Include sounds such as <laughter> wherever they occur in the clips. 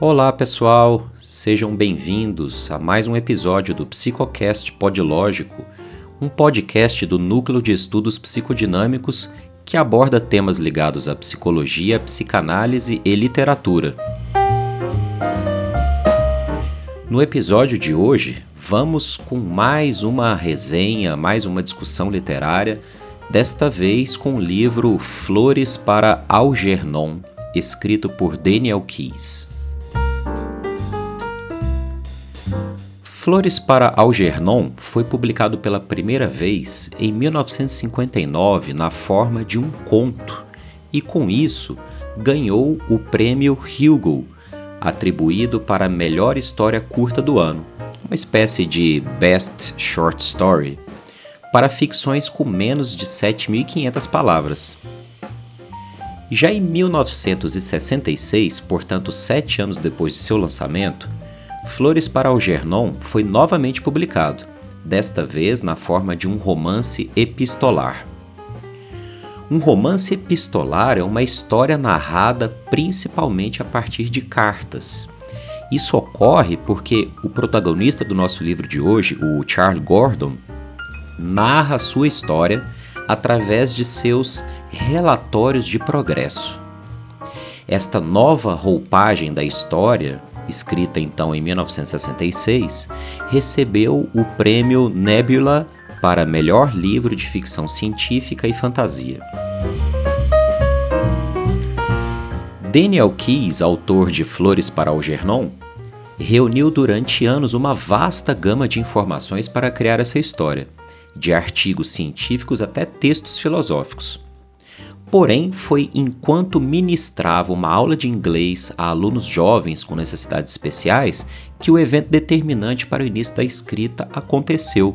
Olá pessoal, sejam bem-vindos a mais um episódio do Psicocast Podlógico, um podcast do Núcleo de Estudos Psicodinâmicos que aborda temas ligados à psicologia, psicanálise e literatura. No episódio de hoje, vamos com mais uma resenha, mais uma discussão literária, desta vez com o livro Flores para Algernon, escrito por Daniel Keyes. Flores para Algernon foi publicado pela primeira vez em 1959 na forma de um conto e, com isso, ganhou o prêmio Hugo, atribuído para a melhor história curta do ano, uma espécie de Best Short Story, para ficções com menos de 7.500 palavras. Já em 1966, portanto sete anos depois de seu lançamento, Flores para Algernon foi novamente publicado, desta vez na forma de um romance epistolar. Um romance epistolar é uma história narrada principalmente a partir de cartas. Isso ocorre porque o protagonista do nosso livro de hoje, o Charles Gordon, narra sua história através de seus relatórios de progresso. Esta nova roupagem da história escrita então em 1966, recebeu o prêmio Nebula para melhor livro de ficção científica e fantasia. Daniel Keyes, autor de Flores para Algernon, reuniu durante anos uma vasta gama de informações para criar essa história, de artigos científicos até textos filosóficos. Porém, foi enquanto ministrava uma aula de inglês a alunos jovens com necessidades especiais que o evento determinante para o início da escrita aconteceu.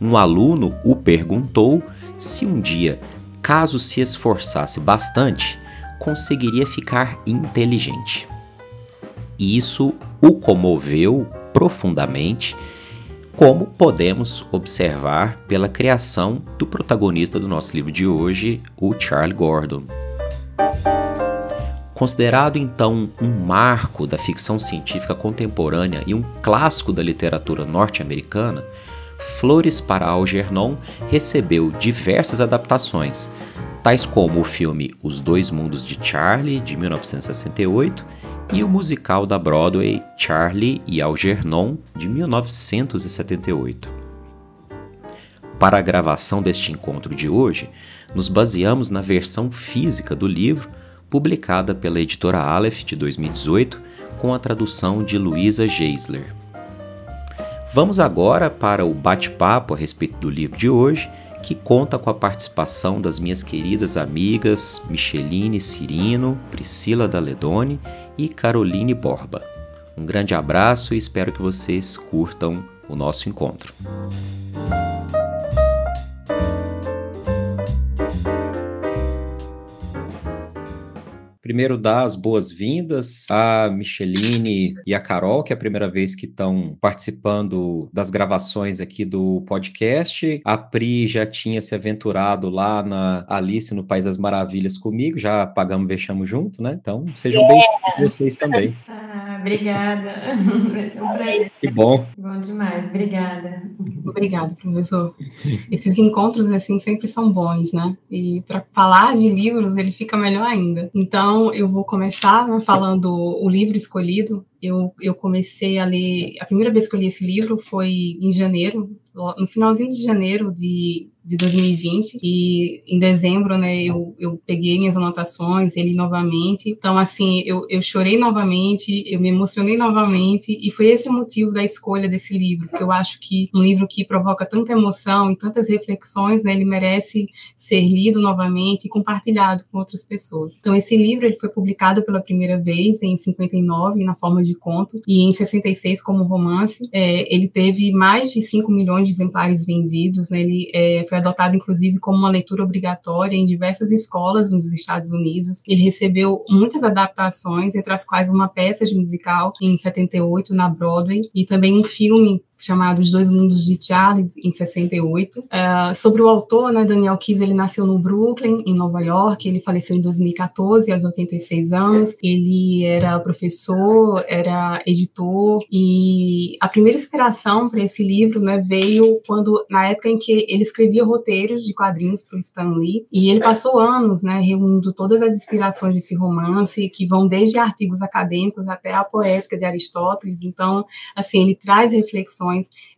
Um aluno o perguntou se um dia, caso se esforçasse bastante, conseguiria ficar inteligente. Isso o comoveu profundamente como podemos observar pela criação do protagonista do nosso livro de hoje, o Charles Gordon. Considerado então um marco da ficção científica contemporânea e um clássico da literatura norte-americana, Flores para Algernon recebeu diversas adaptações, tais como o filme Os Dois Mundos de Charlie, de 1968, e o musical da Broadway Charlie e Algernon, de 1978. Para a gravação deste encontro de hoje, nos baseamos na versão física do livro, publicada pela editora Aleph de 2018, com a tradução de Luisa Geisler. Vamos agora para o bate-papo a respeito do livro de hoje que conta com a participação das minhas queridas amigas Micheline Cirino, Priscila Daledoni e Caroline Borba. Um grande abraço e espero que vocês curtam o nosso encontro. Primeiro, dar as boas-vindas a Micheline e a Carol, que é a primeira vez que estão participando das gravações aqui do podcast. A Pri já tinha se aventurado lá na Alice no País das Maravilhas comigo, já pagamos vexamos junto, né? Então, sejam yeah. bem-vindos vocês também. Ah, obrigada. <laughs> É um prazer. Que bom. Bom demais, obrigada. Obrigada, professor. Esses encontros, assim, sempre são bons, né? E para falar de livros, ele fica melhor ainda. Então, eu vou começar né, falando o livro escolhido. Eu, eu comecei a ler. A primeira vez que eu li esse livro foi em janeiro, no finalzinho de janeiro de de 2020 e em dezembro, né, eu, eu peguei minhas anotações, ele novamente, então assim, eu, eu chorei novamente, eu me emocionei novamente e foi esse o motivo da escolha desse livro, que eu acho que um livro que provoca tanta emoção e tantas reflexões, né, ele merece ser lido novamente e compartilhado com outras pessoas. Então esse livro ele foi publicado pela primeira vez em 59 na forma de conto e em 66 como romance, é, ele teve mais de 5 milhões de exemplares vendidos, né, ele é, foi adotado inclusive como uma leitura obrigatória em diversas escolas nos Estados Unidos. Ele recebeu muitas adaptações, entre as quais uma peça de musical em 78 na Broadway e também um filme chamado Os Dois Mundos de Charlie, em 68. Uh, é, sobre o autor, né, Daniel Keyes, ele nasceu no Brooklyn, em Nova York, ele faleceu em 2014, aos 86 anos. Ele era professor, era editor, e a primeira inspiração para esse livro né, veio quando, na época em que ele escrevia roteiros de quadrinhos para o Stan Lee, e ele passou anos né, reunindo todas as inspirações desse romance, que vão desde artigos acadêmicos até a poética de Aristóteles. Então, assim, ele traz reflexões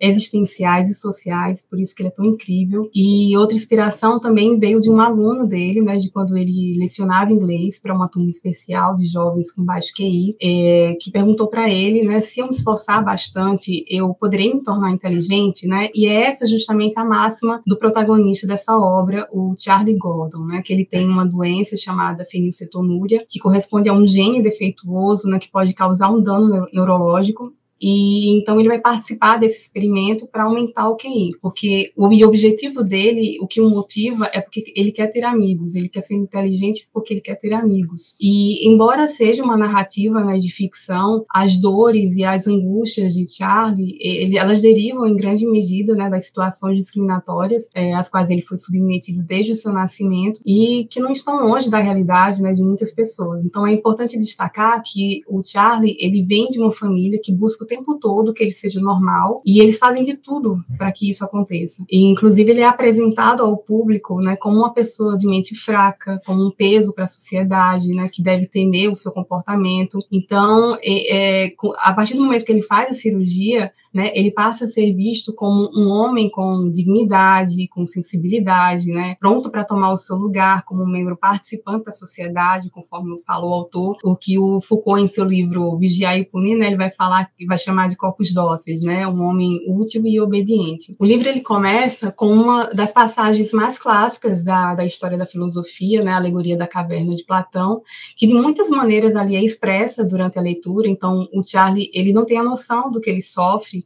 existenciais e sociais, por isso que ele é tão incrível. E outra inspiração também veio de um aluno dele, né, de quando ele lecionava inglês para uma turma especial de jovens com baixo QI, é, que perguntou para ele, né, se eu me esforçar bastante, eu poderia me tornar inteligente, né? E é essa justamente a máxima do protagonista dessa obra, o Charlie Gordon, né, que ele tem uma doença chamada fenilcetonúria, que corresponde a um gene defeituoso, né, que pode causar um dano neurológico e então ele vai participar desse experimento para aumentar o QI, porque o objetivo dele, o que o motiva é porque ele quer ter amigos, ele quer ser inteligente porque ele quer ter amigos. E embora seja uma narrativa né, de ficção, as dores e as angústias de Charlie, ele, elas derivam em grande medida né, das situações discriminatórias é, às quais ele foi submetido desde o seu nascimento e que não estão longe da realidade né, de muitas pessoas. Então é importante destacar que o Charlie ele vem de uma família que busca o tempo todo que ele seja normal e eles fazem de tudo para que isso aconteça. E, inclusive, ele é apresentado ao público né, como uma pessoa de mente fraca, como um peso para a sociedade, né, que deve temer o seu comportamento. Então, é, é, a partir do momento que ele faz a cirurgia, né, ele passa a ser visto como um homem com dignidade, com sensibilidade, né, pronto para tomar o seu lugar como um membro participante da sociedade, conforme falou o autor, o que o Foucault em seu livro Vigiar e Punir, né, ele vai falar, vai chamar de corpos dóceis, né, um homem útil e obediente. O livro ele começa com uma das passagens mais clássicas da, da história da filosofia, né, a alegoria da caverna de Platão, que de muitas maneiras ali é expressa durante a leitura. Então, o Charlie ele não tem a noção do que ele sofre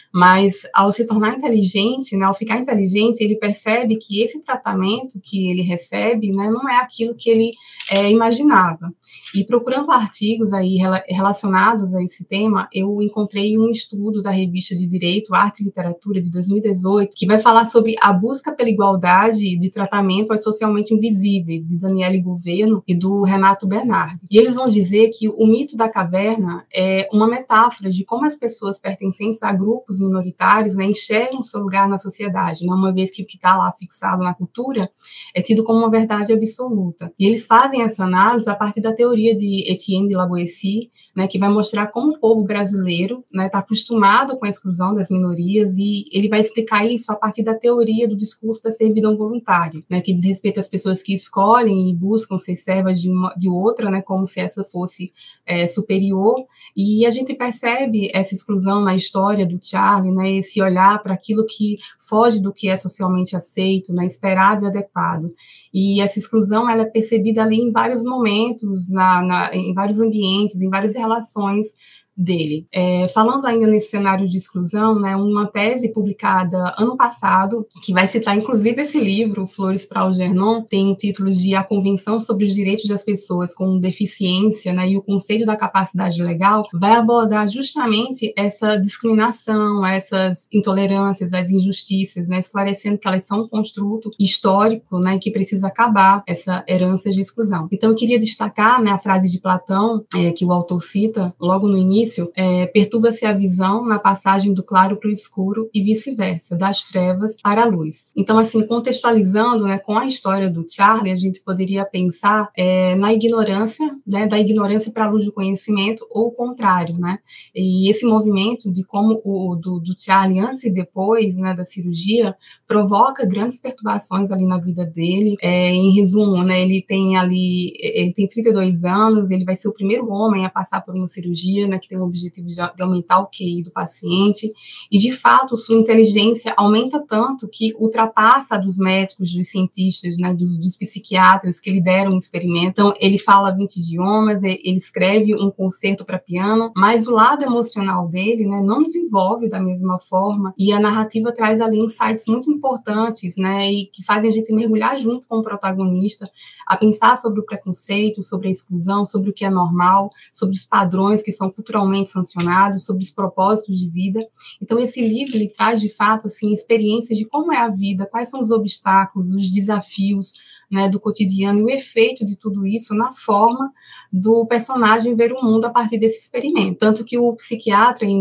mas ao se tornar inteligente, né, ao ficar inteligente, ele percebe que esse tratamento que ele recebe né, não é aquilo que ele é, imaginava. E procurando artigos aí relacionados a esse tema, eu encontrei um estudo da revista de Direito, Arte e Literatura de 2018, que vai falar sobre a busca pela igualdade de tratamento aos socialmente invisíveis, de Daniele Governo e do Renato Bernardi. E eles vão dizer que o mito da caverna é uma metáfora de como as pessoas pertencentes a grupos minoritários né, enxergam seu lugar na sociedade, né, uma vez que o que está lá fixado na cultura é tido como uma verdade absoluta. E eles fazem essa análise a partir da teoria de Etienne de Laboissy, né, que vai mostrar como o povo brasileiro está né, acostumado com a exclusão das minorias e ele vai explicar isso a partir da teoria do discurso da servidão voluntária, né, que diz respeito às pessoas que escolhem e buscam ser servas de, uma, de outra, né, como se essa fosse é, superior, e a gente percebe essa exclusão na história do Charlie, né, esse olhar para aquilo que foge do que é socialmente aceito, né, esperado e adequado. E essa exclusão ela é percebida ali em vários momentos, na, na em vários ambientes, em várias relações dele. É, falando ainda nesse cenário de exclusão, né, uma tese publicada ano passado, que vai citar inclusive esse livro, Flores para Algernon, tem o título de A Convenção sobre os Direitos das Pessoas com Deficiência né, e o Conselho da Capacidade Legal, vai abordar justamente essa discriminação, essas intolerâncias, as injustiças, né, esclarecendo que elas são um construto histórico né, que precisa acabar essa herança de exclusão. Então, eu queria destacar né, a frase de Platão, é, que o autor cita logo no início, início, é, perturba-se a visão na passagem do claro para o escuro e vice-versa, das trevas para a luz. Então, assim, contextualizando né, com a história do Charlie, a gente poderia pensar é, na ignorância, né, da ignorância para a luz do conhecimento, ou o contrário, né? E esse movimento de como o do, do Charlie antes e depois né, da cirurgia provoca grandes perturbações ali na vida dele. É, em resumo, né, ele tem ali, ele tem 32 anos, ele vai ser o primeiro homem a passar por uma cirurgia, né, que tem o objetivo de, de aumentar o QI do paciente, e de fato sua inteligência aumenta tanto que ultrapassa a dos médicos, dos cientistas, né, dos, dos psiquiatras que lideram o experimento. Então, ele fala 20 idiomas, ele escreve um concerto para piano, mas o lado emocional dele né, não desenvolve da mesma forma, e a narrativa traz ali insights muito importantes, né, e que fazem a gente mergulhar junto com o protagonista, a pensar sobre o preconceito, sobre a exclusão, sobre o que é normal, sobre os padrões que são culturalmente moralmente sancionados, sobre os propósitos de vida. Então, esse livro ele traz, de fato, assim, experiências de como é a vida, quais são os obstáculos, os desafios, né, do cotidiano e o efeito de tudo isso na forma do personagem ver o mundo a partir desse experimento. Tanto que o psiquiatra e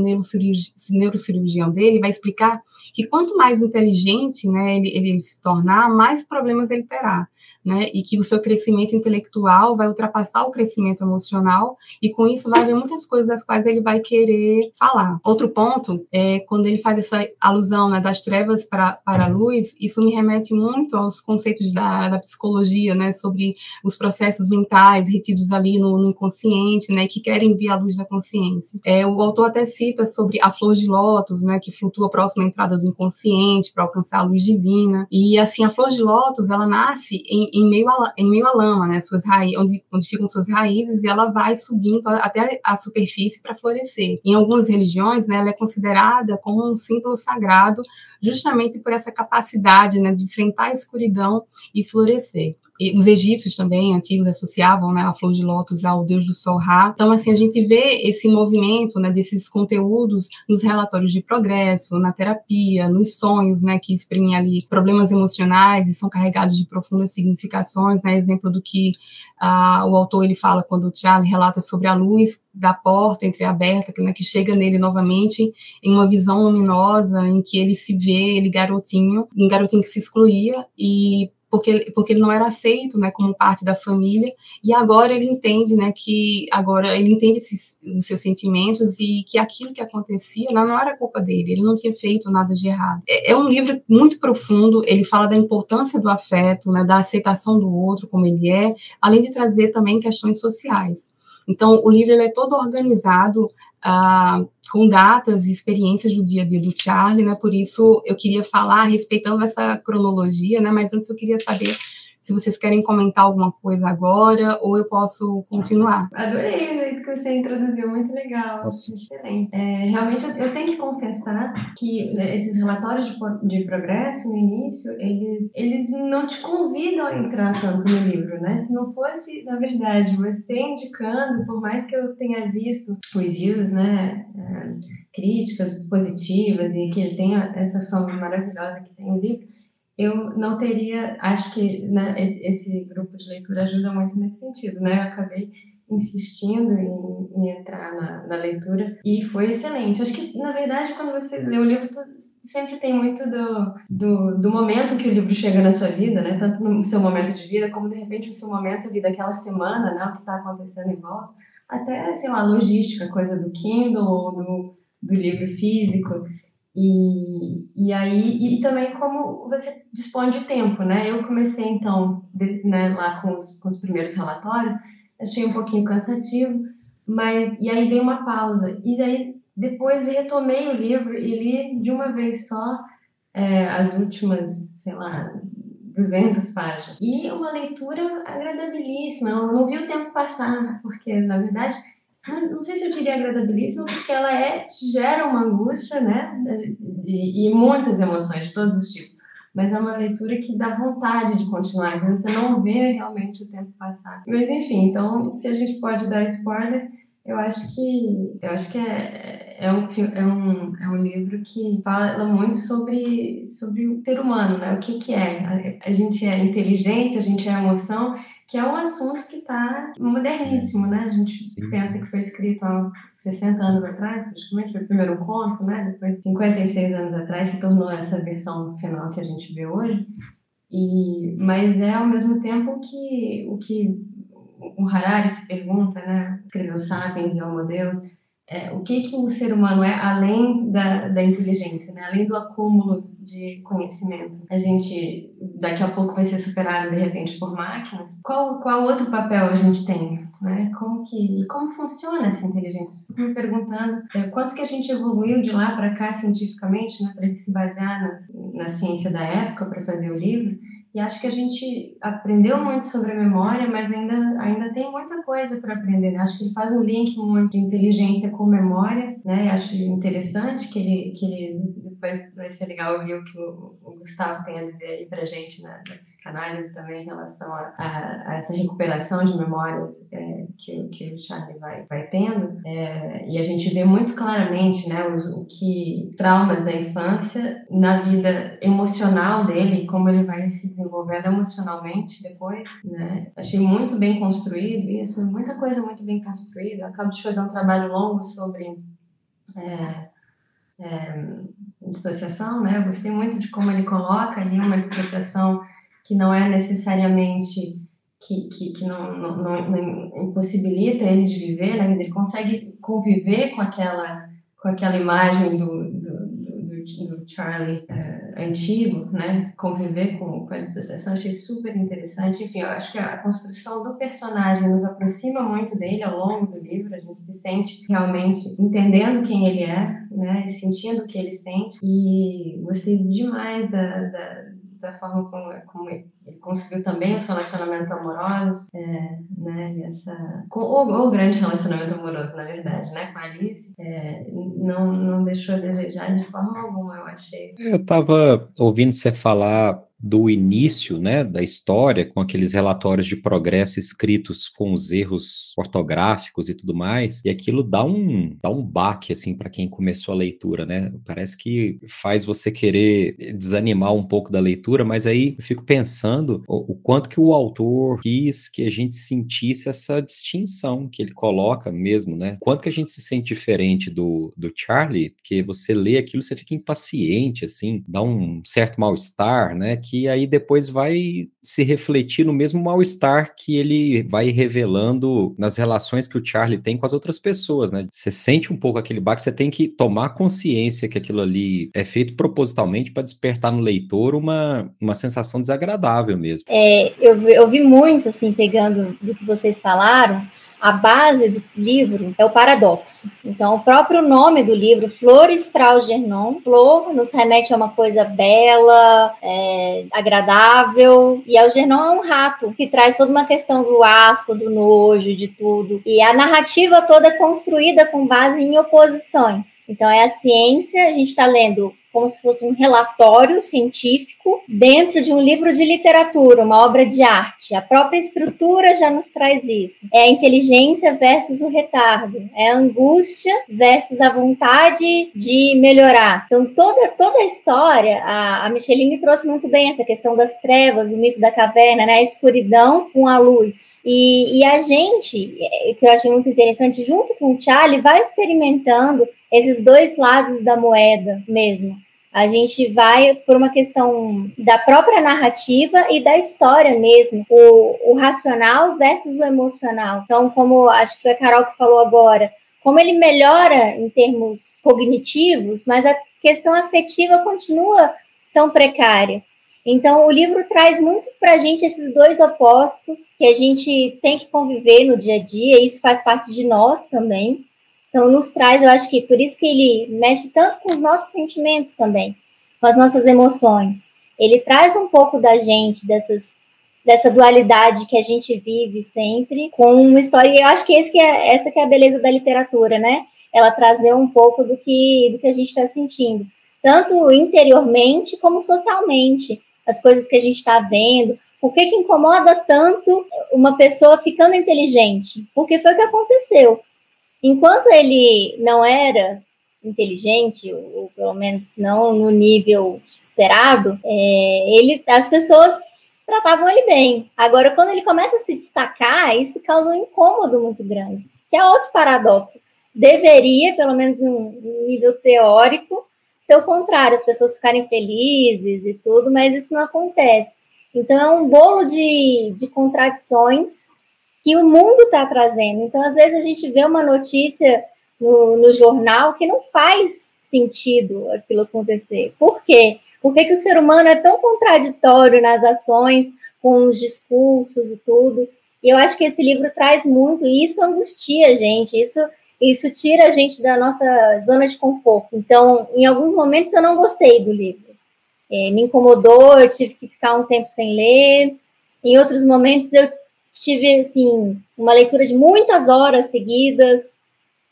neurocirurgião dele vai explicar que quanto mais inteligente né, ele, ele se tornar, mais problemas ele terá né, e que o seu crescimento intelectual vai ultrapassar o crescimento emocional, e com isso vai haver muitas coisas das quais ele vai querer falar. Outro ponto é quando ele faz essa alusão né, das trevas para, para a luz, isso me remete muito aos conceitos da, da psicologia, né, sobre os processos mentais retidos ali no, no inconsciente, né, que querem vir à luz da consciência. É, o autor até cita sobre a flor de lótus, né, que flutua próximo à entrada do inconsciente para alcançar a luz divina, e assim, a flor de lótus, ela nasce em, em, meio, a, em meio à lama, né, suas raízes, onde, onde ficam suas raízes, e ela vai subindo até a superfície para florescer. Em algumas religiões, né, ela é considerada como um símbolo sagrado, justamente por essa capacidade né, de enfrentar a escuridão e florescer os egípcios também, antigos, associavam né, a flor de lótus ao deus do sol Ra. Então, assim, a gente vê esse movimento né, desses conteúdos nos relatórios de progresso, na terapia, nos sonhos, né, que exprimem ali problemas emocionais e são carregados de profundas significações, né, exemplo do que ah, o autor ele fala quando o Charlie relata sobre a luz da porta entreaberta, que, né, que chega nele novamente em uma visão luminosa em que ele se vê, ele garotinho, um garotinho que se excluía e porque, porque ele não era aceito, né, como parte da família, e agora ele entende, né, que agora ele entende esses, os seus sentimentos e que aquilo que acontecia não, não era culpa dele, ele não tinha feito nada de errado. É, é, um livro muito profundo, ele fala da importância do afeto, né, da aceitação do outro como ele é, além de trazer também questões sociais. Então, o livro ele é todo organizado com datas e experiências do dia a dia do Charlie, né? Por isso eu queria falar respeitando essa cronologia, né? Mas antes eu queria saber se vocês querem comentar alguma coisa agora ou eu posso continuar. Adorei você introduziu, muito legal, Nossa. excelente. É, realmente eu tenho que confessar que esses relatórios de, de progresso no início, eles, eles não te convidam a entrar tanto no livro, né? Se não fosse, na verdade, você indicando, por mais que eu tenha visto reviews, né, é, críticas positivas e que ele tenha essa fama maravilhosa que tem o livro, eu não teria, acho que né, esse, esse, grupo de leitura ajuda muito nesse sentido, né? Eu acabei insistindo em, em entrar na, na, leitura e foi excelente. Acho que, na verdade, quando você lê o livro, sempre tem muito do, do, do, momento que o livro chega na sua vida, né? Tanto no seu momento de vida, como, de repente, no seu momento ali daquela semana, né? O que está acontecendo em volta. Até, sei lá, logística, coisa do Kindle ou do, do livro físico. E, e aí, e também como você dispõe de tempo, né? Eu comecei então de, né, lá com os, com os primeiros relatórios, achei um pouquinho cansativo, mas e aí dei uma pausa. E daí depois retomei o livro e li de uma vez só é, as últimas, sei lá, 200 páginas. E uma leitura agradabilíssima, eu não vi o tempo passar, porque na verdade não sei se eu diria agradabilíssima, porque ela é, gera uma angústia, né? E, e, muitas emoções de todos os tipos. Mas é uma leitura que dá vontade de continuar, então você não vê realmente o tempo passar. Mas enfim, então, se a gente pode dar spoiler, eu acho que eu acho que é, é, um, é, um, é um livro que fala muito sobre, sobre o ser humano, né? O que, que é? A, a gente é inteligência, a gente é emoção que é um assunto que está moderníssimo, né? A gente pensa que foi escrito há 60 anos atrás, praticamente foi o primeiro conto, né? Depois, 56 anos atrás, se tornou essa versão final que a gente vê hoje. E, mas é ao mesmo tempo que o que o Harari se pergunta, né? Escreveu Sapiens e Homo Deus, é, o que que o ser humano é além da, da inteligência, né? Além do acúmulo de conhecimento. A gente daqui a pouco vai ser superado de repente por máquinas. Qual qual outro papel a gente tem? Né? Como que como funciona essa inteligência? Fico me perguntando é, quanto que a gente evoluiu de lá para cá cientificamente, né? Para se basear na, na ciência da época para fazer o livro E acho que a gente aprendeu muito sobre a memória, mas ainda, ainda tem muita coisa para aprender. Né? Acho que ele faz um link muito de inteligência com memória, né? Acho interessante que ele, que ele depois vai ser legal ouvir o que o, o Gustavo tem a dizer aí para gente na, na, psicanálise também em relação a, a, a essa recuperação de memórias é, que, que o Charlie vai, vai tendo. É, e a gente vê muito claramente, né, os, o que traumas da infância na vida emocional dele, como ele vai se desenvolvendo emocionalmente depois, né? Achei muito bem construído isso, muita coisa muito bem construída. Acabo de fazer um trabalho longo sobre é, é, dissociação, né? Eu gostei muito de como ele coloca ali uma dissociação que não é necessariamente que, que, que não, não, não, não, impossibilita ele de viver, né? Ele consegue conviver com aquela, com aquela imagem do, do, Charlie uh, antigo, né? Conviver com, com a dissociação, achei super interessante. Enfim, eu acho que a construção do personagem nos aproxima muito dele ao longo do livro. A gente se sente realmente entendendo quem ele é, né? E sentindo o que ele sente. E gostei demais da, da da forma como, como ele construiu também os relacionamentos amorosos, é, né, essa, com, o, grande relacionamento amoroso, na verdade, né, com a Alice, é, não, não deixou a desejar de forma alguma, eu achei. Eu estava ouvindo você falar do início, né, da história, com aqueles relatórios de progresso escritos com os erros ortográficos e tudo mais, e aquilo dá um dá um baque assim para quem começou a leitura, né? Parece que faz você querer desanimar um pouco da leitura, mas aí eu fico pensando o, o quanto que o autor quis que a gente sentisse essa distinção que ele coloca mesmo, né? Quanto que a gente se sente diferente do, do Charlie, porque você lê aquilo, você fica impaciente, assim, dá um certo mal-estar, né? Que aí depois vai se refletir no mesmo mal-estar que ele vai revelando nas relações que o Charlie tem com as outras pessoas, né? Você sente um pouco aquele baque, você tem que tomar consciência que aquilo ali é feito propositalmente para despertar no leitor uma, uma sensação desagradável mesmo. É, eu, eu vi muito, assim, pegando do que vocês falaram, a base do livro é o paradoxo. Então, o próprio nome do livro, Flores para Algernon, flor nos remete a uma coisa bela, é, agradável, e Algernon é um rato que traz toda uma questão do asco, do nojo, de tudo. E a narrativa toda é construída com base em oposições. Então, é a ciência, a gente está lendo como se fosse um relatório científico dentro de um livro de literatura, uma obra de arte. A própria estrutura já nos traz isso. É a inteligência versus o retardo, é a angústia versus a vontade de melhorar. Então, toda, toda a história, a, a Micheline trouxe muito bem essa questão das trevas, o mito da caverna, né? a escuridão com a luz. E, e a gente, é, que eu achei muito interessante, junto com o Charlie, vai experimentando esses dois lados da moeda mesmo. A gente vai por uma questão da própria narrativa e da história mesmo, o, o racional versus o emocional. Então, como acho que foi a Carol que falou agora, como ele melhora em termos cognitivos, mas a questão afetiva continua tão precária. Então, o livro traz muito para a gente esses dois opostos que a gente tem que conviver no dia a dia, e isso faz parte de nós também. Então, nos traz, eu acho que por isso que ele mexe tanto com os nossos sentimentos também, com as nossas emoções. Ele traz um pouco da gente, dessas, dessa dualidade que a gente vive sempre, com uma história. E eu acho que, esse que é, essa que é a beleza da literatura, né? Ela trazer um pouco do que, do que a gente está sentindo, tanto interiormente como socialmente. As coisas que a gente está vendo, por que, que incomoda tanto uma pessoa ficando inteligente? Porque foi o que aconteceu. Enquanto ele não era inteligente, ou pelo menos não no nível esperado, é, ele, as pessoas tratavam ele bem. Agora, quando ele começa a se destacar, isso causa um incômodo muito grande, que é outro paradoxo. Deveria, pelo menos em nível teórico, ser o contrário, as pessoas ficarem felizes e tudo, mas isso não acontece. Então, é um bolo de, de contradições que o mundo está trazendo. Então, às vezes, a gente vê uma notícia no, no, jornal que não faz sentido aquilo acontecer. Por quê? Por que, que o ser humano é tão contraditório nas ações, com os discursos e tudo? E eu acho que esse livro traz muito, e isso angustia a gente, isso, isso tira a gente da nossa zona de conforto. Então, em alguns momentos eu não gostei do livro. é, me incomodou, eu tive que ficar um tempo sem ler. Em outros momentos eu tive assim uma leitura de muitas horas seguidas.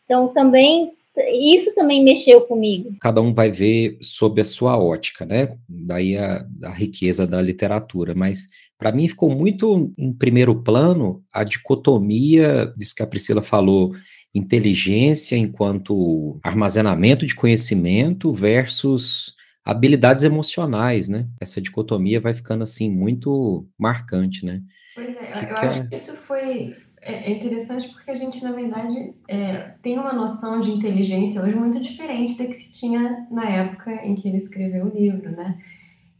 Então também isso também mexeu comigo. Cada um vai ver sob a sua ótica, né? Daí a, a riqueza da literatura, mas para mim ficou muito em primeiro plano a dicotomia, disso que a Priscila falou, inteligência enquanto armazenamento de conhecimento versus habilidades emocionais, né? Essa dicotomia vai ficando assim muito marcante, né? Pois é, que eu que acho é... que isso foi é, é interessante porque a gente, na verdade, é, tem uma noção de inteligência hoje muito diferente da que se tinha na época em que ele escreveu o livro, né?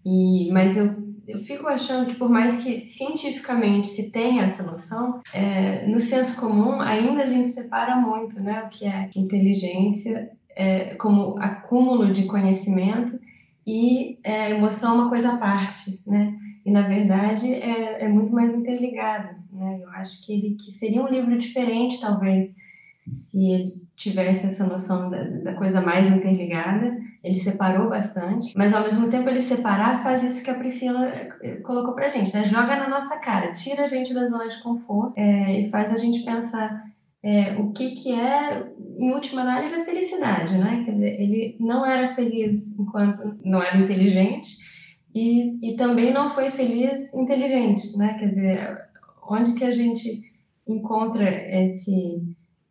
E, mas eu, eu fico achando que, por mais que cientificamente se tenha essa noção, é, no senso comum ainda a gente separa muito né, o que é inteligência é, como acúmulo de conhecimento e é, emoção é uma coisa à parte, né? E, na verdade, é, é muito mais interligado, né? Eu acho que ele que seria um livro diferente, talvez, se ele tivesse essa noção da, da, coisa mais interligada. Ele separou bastante, mas ao mesmo tempo ele separar faz isso que a Priscila eh, colocou pra gente, né? Joga na nossa cara, tira a gente da zona de conforto é, e faz a gente pensar é, o que que é, em última análise, a felicidade, né? Quer dizer, ele não era feliz enquanto não era inteligente e, e também não foi feliz inteligente, né? Quer dizer, onde que a gente encontra esse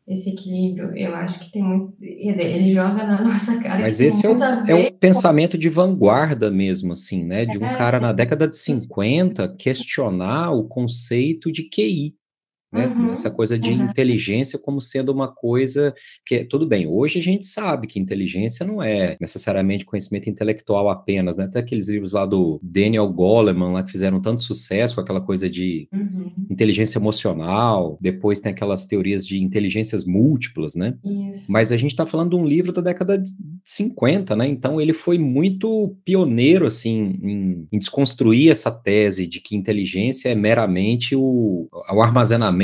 esse equilíbrio, eu acho que tem muito. Quer dizer, ele joga na <laughs> nossa cara. Mas esse é, o, é um pensamento de vanguarda mesmo, assim, né? De um é, cara na década de 50 questionar o conceito de QI. Né? Uhum, Essa coisa de uhum. inteligência como sendo uma coisa que, tudo bem, hoje a gente sabe que inteligência não é necessariamente conhecimento intelectual apenas, né? Até aqueles livros lá do Daniel Goleman, lá que fizeram tanto sucesso com aquela coisa de uhum. inteligência emocional, depois tem aquelas teorias de inteligências múltiplas, né? Isso. Mas a gente está falando de um livro da década de 50, né? Então ele foi muito pioneiro, assim, em, em desconstruir essa tese de que inteligência é meramente o, o armazenamento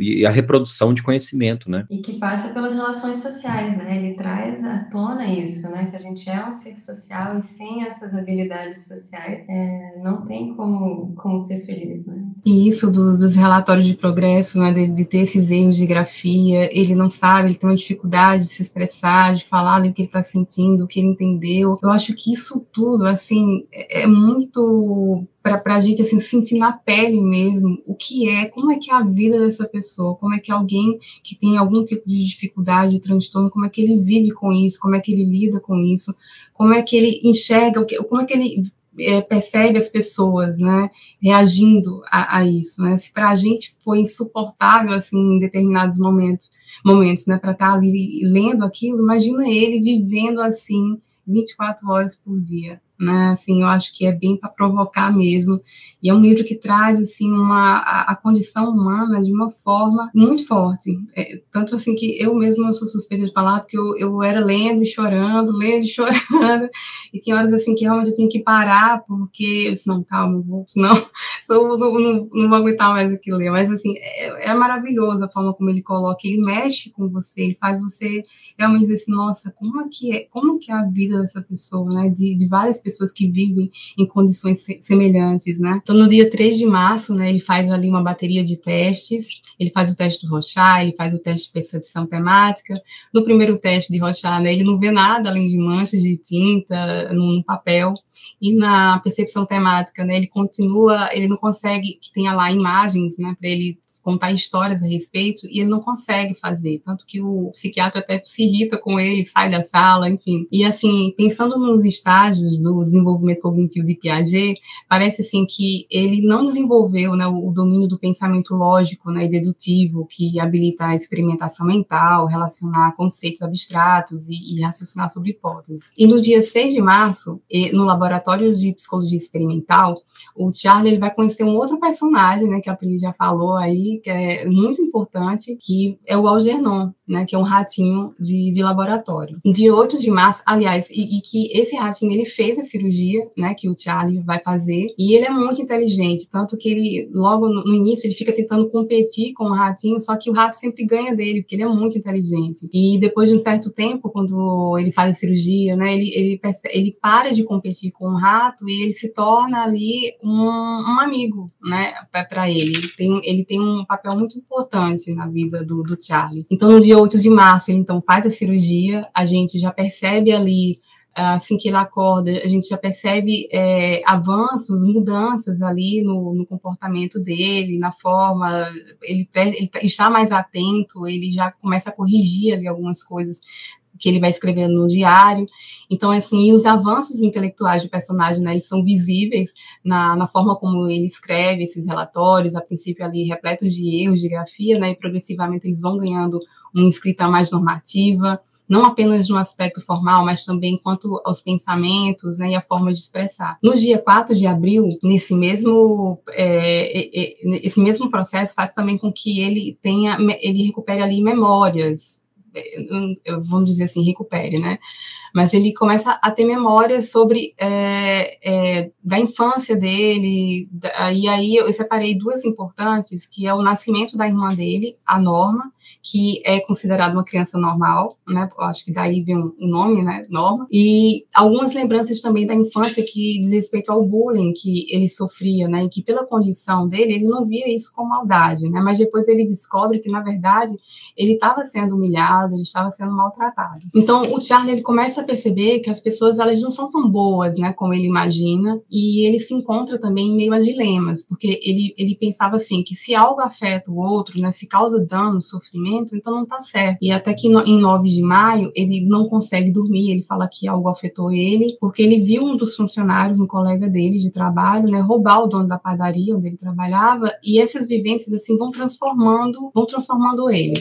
e a reprodução de conhecimento, né? E que passa pelas relações sociais, né? Ele traz à tona isso, né? Que a gente é um ser social e sem essas habilidades sociais é, não tem como, como ser feliz, né? E isso do, dos relatórios de progresso, né? De, de, ter esses erros de grafia, ele não sabe, ele tem uma dificuldade de se expressar, de falar o que ele está sentindo, o que ele entendeu. Eu acho que isso tudo, assim, é, é muito para a gente assim sentir na pele mesmo o que é, como é que é a vida dessa pessoa, como é que alguém que tem algum tipo de dificuldade, transtorno, como é que ele vive com isso, como é que ele lida com isso, como é que ele enxerga, como é que ele é, percebe as pessoas, né, reagindo a, a isso, né? Se para a gente foi insuportável assim em determinados momentos, momentos, né, para estar tá ali lendo aquilo, imagina ele vivendo assim 24 horas por dia né? Assim, eu acho que é bem para provocar mesmo. E é um livro que traz assim uma a, a condição humana de uma forma muito forte. É, tanto assim que eu mesma sou suspeita de falar porque eu, eu era lendo e chorando, lendo e <laughs> chorando. E tinha horas assim que realmente eu tinha que parar porque eu disse, não, calma, vou, <laughs> senão eu não, não, não vou aguentar mais aquilo ler. Mas assim, é, é maravilhoso a forma como ele coloca, ele mexe com você, ele faz você realmente dizer assim, nossa, como é que é, como que é a vida dessa pessoa, né? De, de várias pessoas que vivem em condições semelhantes, né? Então, no dia 3 de março, né, ele faz ali uma bateria de testes, ele faz o teste do Rochat, ele faz o teste de percepção temática. No primeiro teste de Rochat, né, ele não vê nada além de manchas de tinta no papel. E na percepção temática, né, ele continua, ele não consegue que tenha lá imagens, né, para ele contar histórias a respeito e ele não consegue fazer, tanto que o psiquiatra até se irrita com ele, sai da sala, enfim. E assim, pensando nos estágios do desenvolvimento cognitivo de Piaget, parece assim que ele não desenvolveu né, o, domínio do pensamento lógico né, e dedutivo que habilita a experimentação mental, relacionar conceitos abstratos e, e raciocinar sobre hipóteses. E no dia 6 de março, no laboratório de psicologia experimental, o Charlie ele vai conhecer um outro personagem, né, que a Pri já falou aí, Que é muito importante, que é o Algernon, né, que é um ratinho de, de laboratório. Dia 8 de março, aliás, e, e, que esse ratinho ele fez a cirurgia, né, que o Charlie vai fazer, e ele é muito inteligente, tanto que ele logo no, início ele fica tentando competir com o ratinho, só que o rato sempre ganha dele, porque ele é muito inteligente. E depois de um certo tempo, quando ele faz a cirurgia, né, ele ele, ele para de competir com o rato e ele se torna ali um, um amigo, né, para. Ele tem, ele tem um papel muito importante na vida do, do Charlie. Então, no dia 8 de março, ele então faz a cirurgia, a gente já percebe ali assim que ele acorda, a gente já percebe é, avanços, mudanças ali no, no, comportamento dele, na forma, ele, ele está mais atento, ele já começa a corrigir ali algumas coisas que ele vai escrevendo no diário. Então, assim, os avanços intelectuais do personagem, né, eles são visíveis na, na forma como ele escreve esses relatórios, a princípio ali repletos de erros de grafia, né, e progressivamente eles vão ganhando uma escrita mais normativa, não apenas no aspecto formal, mas também quanto aos pensamentos né, e a forma de expressar. No dia 4 de abril, nesse mesmo, é, é, é, esse mesmo processo faz também com que ele tenha, ele recupere ali memórias, vamos dizer assim, recupere, né? Mas ele começa a ter memórias sobre é, é, da infância dele, e aí eu separei duas importantes, que é o nascimento da irmã dele, a Norma, que é considerada uma criança normal, né? Acho que daí vem o nome, né? Norma. E algumas lembranças também da infância que diz respeito ao bullying que ele sofria, né? E que pela condição dele, ele não via isso com maldade, né? Mas depois ele descobre que, na verdade, ele estava sendo humilhado, ele estava sendo maltratado. Então, o Charlie, ele começa a perceber que as pessoas, elas não são tão boas, né? Como ele imagina. E ele se encontra também em meio a dilemas, porque ele, ele pensava assim, que se algo afeta o outro, né? Se causa dano, sofrimento, então não tá certo. E até que no, em 9 de maio ele não consegue dormir, ele fala que algo afetou ele, porque ele viu um dos funcionários, um colega dele de trabalho, né, roubar o dono da padaria onde ele trabalhava, e essas vivências assim vão transformando, vão transformando ele.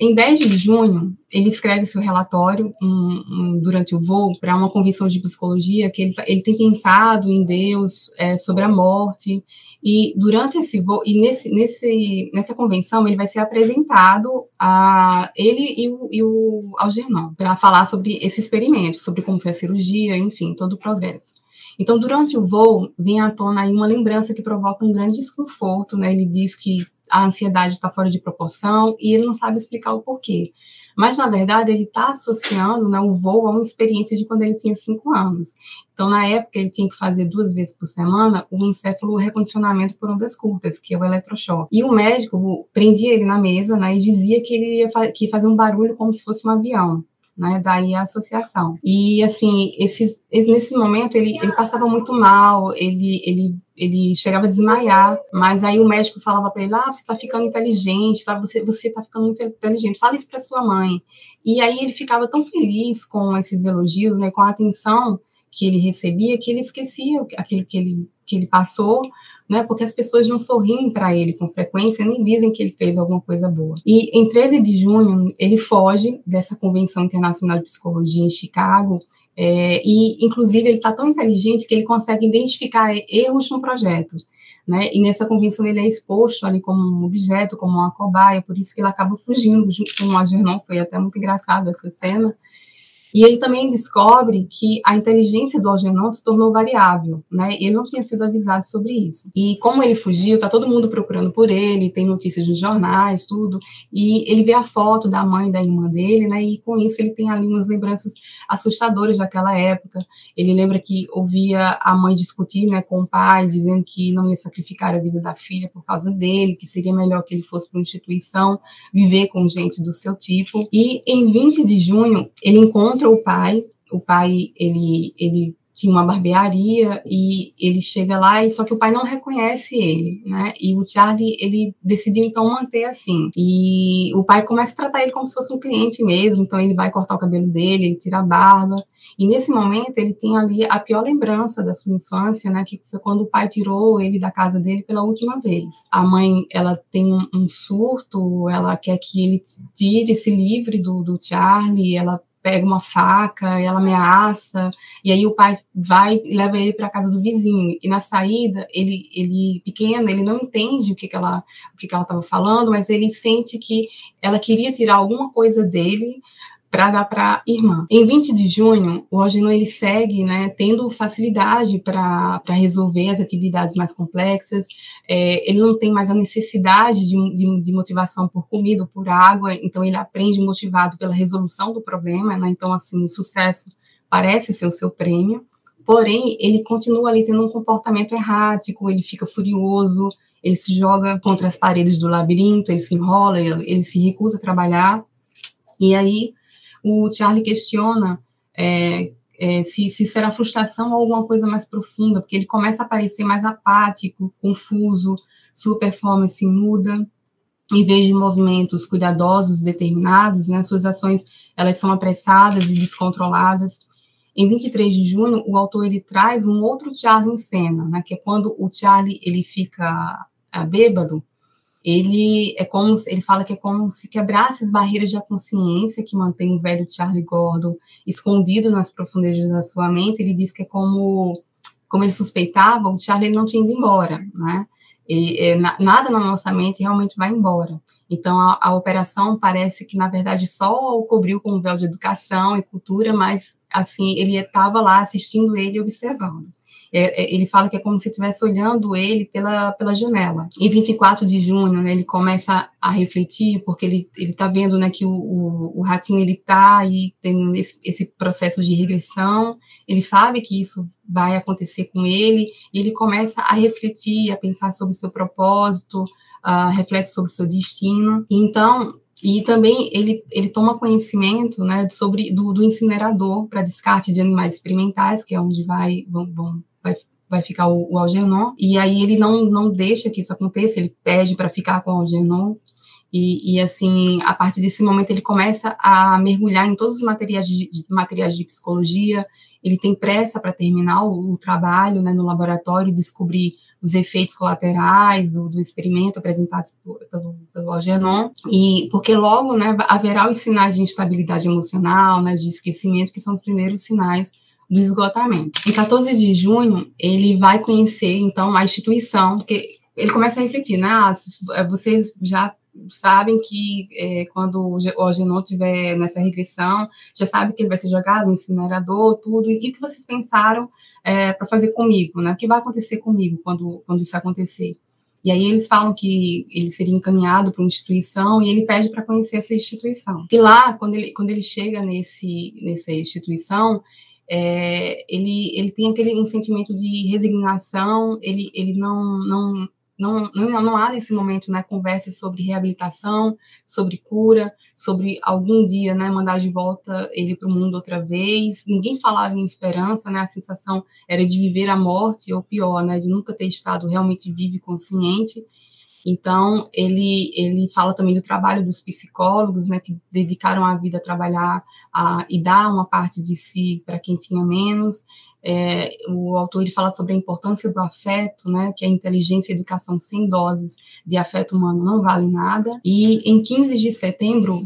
Em 10 de junho, ele escreve seu relatório um, um, durante o voo para uma convenção de psicologia que ele, ele tem pensado em Deus, é, sobre a morte, e durante esse voo, e nesse, nesse, nessa convenção, ele vai ser apresentado a ele e o, e o Algernon para falar sobre esse experimento, sobre como foi a cirurgia, enfim, todo o progresso. Então, durante o voo, vem à tona aí uma lembrança que provoca um grande desconforto, né? Ele diz que a ansiedade está fora de proporção e ele não sabe explicar o porquê. Mas, na verdade, ele está associando né, o voo a uma experiência de quando ele tinha cinco anos. Então, na época, ele tinha que fazer duas vezes por semana o encéfalo recondicionamento por ondas curtas, que é o eletrochoque. E o médico prendia ele na mesa né, e dizia que ele ia fa que fazer um barulho como se fosse um avião né? Daí a associação. E assim, esses, nesse momento ele, ele passava muito mal, ele, ele, ele chegava a desmaiar, mas aí o médico falava para ele: ah, você está ficando inteligente, tá? você, você tá ficando muito inteligente, fala isso para sua mãe. E aí ele ficava tão feliz com esses elogios, né, com a atenção que ele recebia, que ele esquecia aquilo que ele, que ele passou né? Porque as pessoas não sorriem para ele com frequência, nem dizem que ele fez alguma coisa boa. E em 13 de junho, ele foge dessa Convenção Internacional de Psicologia em Chicago, é, e inclusive ele está tão inteligente que ele consegue identificar erros no projeto. Né? E nessa convenção ele é exposto ali como um objeto, como uma cobaia, por isso que ele acaba fugindo com o Agernon, foi até muito engraçado essa cena, e ele também descobre que a inteligência do Algernon se tornou variável, né? Ele não tinha sido avisado sobre isso. E como ele fugiu, tá todo mundo procurando por ele, tem notícias nos jornais, tudo. E ele vê a foto da mãe e da irmã dele, né? E com isso ele tem ali umas lembranças assustadoras daquela época. Ele lembra que ouvia a mãe discutir, né, com o pai, dizendo que não ia sacrificar a vida da filha por causa dele, que seria melhor que ele fosse para uma instituição, viver com gente do seu tipo. E em 20 de junho, ele encontra encontra o pai, o pai ele, ele tinha uma barbearia e ele chega lá e só que o pai não reconhece ele, né? E o Charlie ele decidiu então manter assim. E o pai começa a tratar ele como se fosse um cliente mesmo, então ele vai cortar o cabelo dele, ele tira a barba. E nesse momento ele tem ali a pior lembrança da sua infância, né? Que foi quando o pai tirou ele da casa dele pela última vez. A mãe ela tem um, surto, ela quer que ele tire, se livre do, do Charlie, ela pega uma faca, ela ameaça, e aí o pai vai e leva ele para casa do vizinho. E na saída, ele, ele pequeno, ele não entende o que, que ela o que, que ela estava falando, mas ele sente que ela queria tirar alguma coisa dele para dar para irmã. Em 20 de junho, o Algernon ele segue, né, tendo facilidade para resolver as atividades mais complexas. É, ele não tem mais a necessidade de, de, de, motivação por comida por água, então ele aprende motivado pela resolução do problema. Né, então, assim, o sucesso parece ser o seu prêmio. Porém, ele continua ali tendo um comportamento errático, ele fica furioso, ele se joga contra as paredes do labirinto, ele se enrola, ele, ele se recusa a trabalhar. E aí o Charlie questiona é, é, se, se será frustração ou alguma coisa mais profunda, porque ele começa a parecer mais apático, confuso, sua performance muda, em vez de movimentos cuidadosos, determinados, né, suas ações elas são apressadas e descontroladas. Em 23 de junho, o autor ele traz um outro Charlie em cena, né, que é quando o Charlie ele fica é, bêbado ele é como ele fala que é como se quebrasse as barreiras da consciência que mantém o velho Charlie Gordon escondido nas profundezas da sua mente. Ele diz que é como como ele suspeitava, o Charlie não tinha ido embora, né? E, é, nada na nossa mente realmente vai embora. Então, a, a, operação parece que, na verdade, só o cobriu com um véu de educação e cultura, mas, assim, ele estava lá assistindo ele e observando. É, é, ele fala que é como se estivesse olhando ele pela, pela janela. Em 24 de junho, né, ele começa a refletir, porque ele está vendo né, que o, o, o ratinho ele está aí tendo esse, esse processo de regressão, ele sabe que isso vai acontecer com ele, e ele começa a refletir, a pensar sobre o seu propósito, uh, reflete sobre o seu destino. Então, e também ele, ele toma conhecimento né, sobre do, do incinerador para descarte de animais experimentais, que é onde vai, vão, vão vai, ficar o, o Algernon, e aí ele não, não deixa que isso aconteça, ele pede para ficar com o Algernon, e, e, assim, a partir desse momento ele começa a mergulhar em todos os materiais de, de materiais de psicologia, ele tem pressa para terminar o, o, trabalho né, no laboratório, descobrir os efeitos colaterais do, do experimento apresentados pelo, pelo Algernon, e porque logo né, haverá os sinais de instabilidade emocional, né, de esquecimento, que são os primeiros sinais do esgotamento. Em 14 de junho, ele vai conhecer, então, a instituição, porque ele começa a refletir, né? Ah, é, vocês já sabem que é, quando o Algernon estiver nessa regressão, já sabe que ele vai ser jogado no incinerador, tudo, e o que vocês pensaram é, para fazer comigo, né? O que vai acontecer comigo quando, quando isso acontecer? E aí eles falam que ele seria encaminhado para uma instituição e ele pede para conhecer essa instituição. E lá, quando ele, quando ele chega nesse, nessa instituição, é, ele, ele tem aquele um sentimento de resignação, ele, ele não, não, não, não, não há nesse momento né, conversa sobre reabilitação, sobre cura, sobre algum dia né, mandar de volta ele para o mundo outra vez. Ninguém falava em esperança, né, a sensação era de viver a morte, ou pior, né, de nunca ter estado realmente vivo e consciente. Então, ele, ele fala também do trabalho dos psicólogos, né, que dedicaram a vida a trabalhar a, e dar uma parte de si para quem tinha menos. É, o autor ele fala sobre a importância do afeto, né, que a inteligência e a educação sem doses de afeto humano não vale nada. E em 15 de setembro,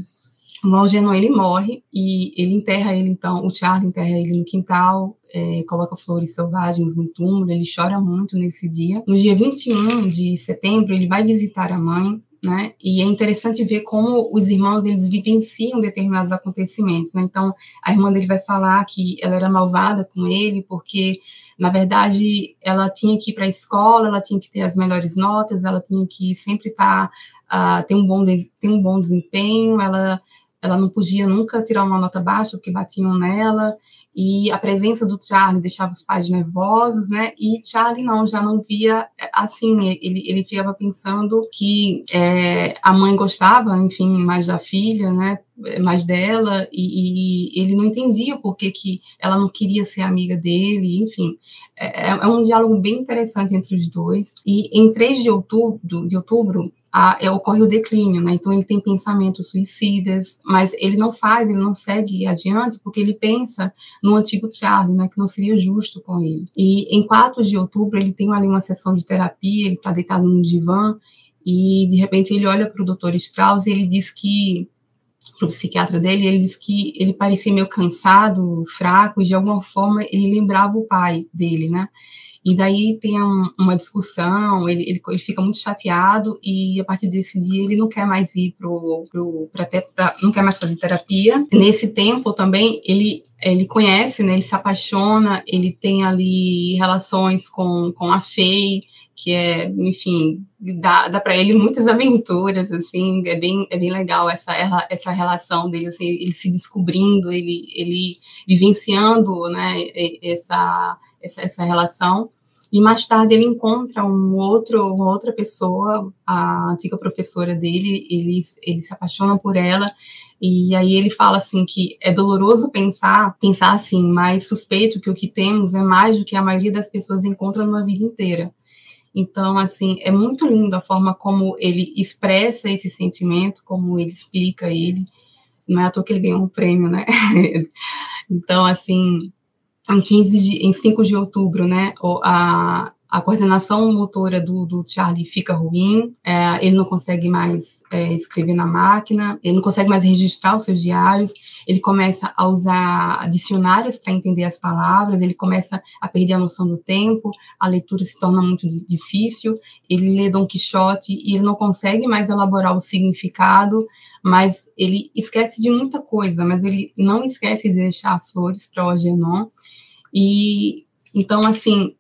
o Algernon ele morre e ele enterra ele então, o Charlie enterra ele no quintal, é, coloca flores selvagens no túmulo, ele chora muito nesse dia. No dia 21 de setembro, ele vai visitar a mãe, né? E é interessante ver como os irmãos eles vivenciam determinados acontecimentos, né? Então, a irmã dele vai falar que ela era malvada com ele porque na verdade, ela tinha que ir para a escola, ela tinha que ter as melhores notas, ela tinha que sempre estar tá, uh, ter um bom ter um bom desempenho, ela ela não podia nunca tirar uma nota baixa porque batiam nela e a presença do Charlie deixava os pais nervosos, né? E Charlie não, já não via assim, ele, ele ficava pensando que é, a mãe gostava, enfim, mais da filha, né? Mais dela, e, e ele não entendia por que, que ela não queria ser amiga dele, enfim. É, é um diálogo bem interessante entre os dois. E em 3 de outubro, de outubro a, é, ocorre o declínio, né? Então ele tem pensamentos suicidas, mas ele não faz, ele não segue adiante porque ele pensa no antigo Charlie, né? Que não seria justo com ele. E em 4 de outubro ele tem ali uma sessão de terapia, ele está deitado no divã e de repente ele olha para o Dr. Strauss e ele diz que pro psiquiatra dele, ele disse que ele parecia meio cansado, fraco, e de alguma forma ele lembrava o pai dele, né? E daí tem um, uma discussão, ele, ele, ele, fica muito chateado e a partir desse dia ele não quer mais ir pro, pro pra ter, pra, não quer mais fazer terapia. Nesse tempo também ele ele conhece, né? Ele se apaixona, ele tem ali relações com, com a Fei, que é, enfim, dá, dá para ele muitas aventuras, assim, é bem, é bem legal essa, essa relação dele, assim, ele se descobrindo, ele, ele vivenciando, né, essa, essa, essa relação, e mais tarde ele encontra um outro, uma outra pessoa, a antiga professora dele, ele, ele se apaixona por ela, e aí ele fala assim que é doloroso pensar, pensar assim, mas suspeito que o que temos é mais do que a maioria das pessoas encontra numa vida inteira. Então, assim, é muito lindo a forma como ele expressa esse sentimento, como ele explica ele. Não é à toa que ele ganhou um prêmio, né? <laughs> então, assim, em 15 de, em 5 de outubro, né, a, a coordenação motora do, do Charlie fica ruim, é, ele não consegue mais é, escrever na máquina, ele não consegue mais registrar os seus diários, ele começa a usar dicionários para entender as palavras, ele começa a perder a noção do tempo, a leitura se torna muito difícil, ele lê Dom Quixote e ele não consegue mais elaborar o significado, mas ele esquece de muita coisa, mas ele não esquece de deixar flores para o Agenon, e então, assim,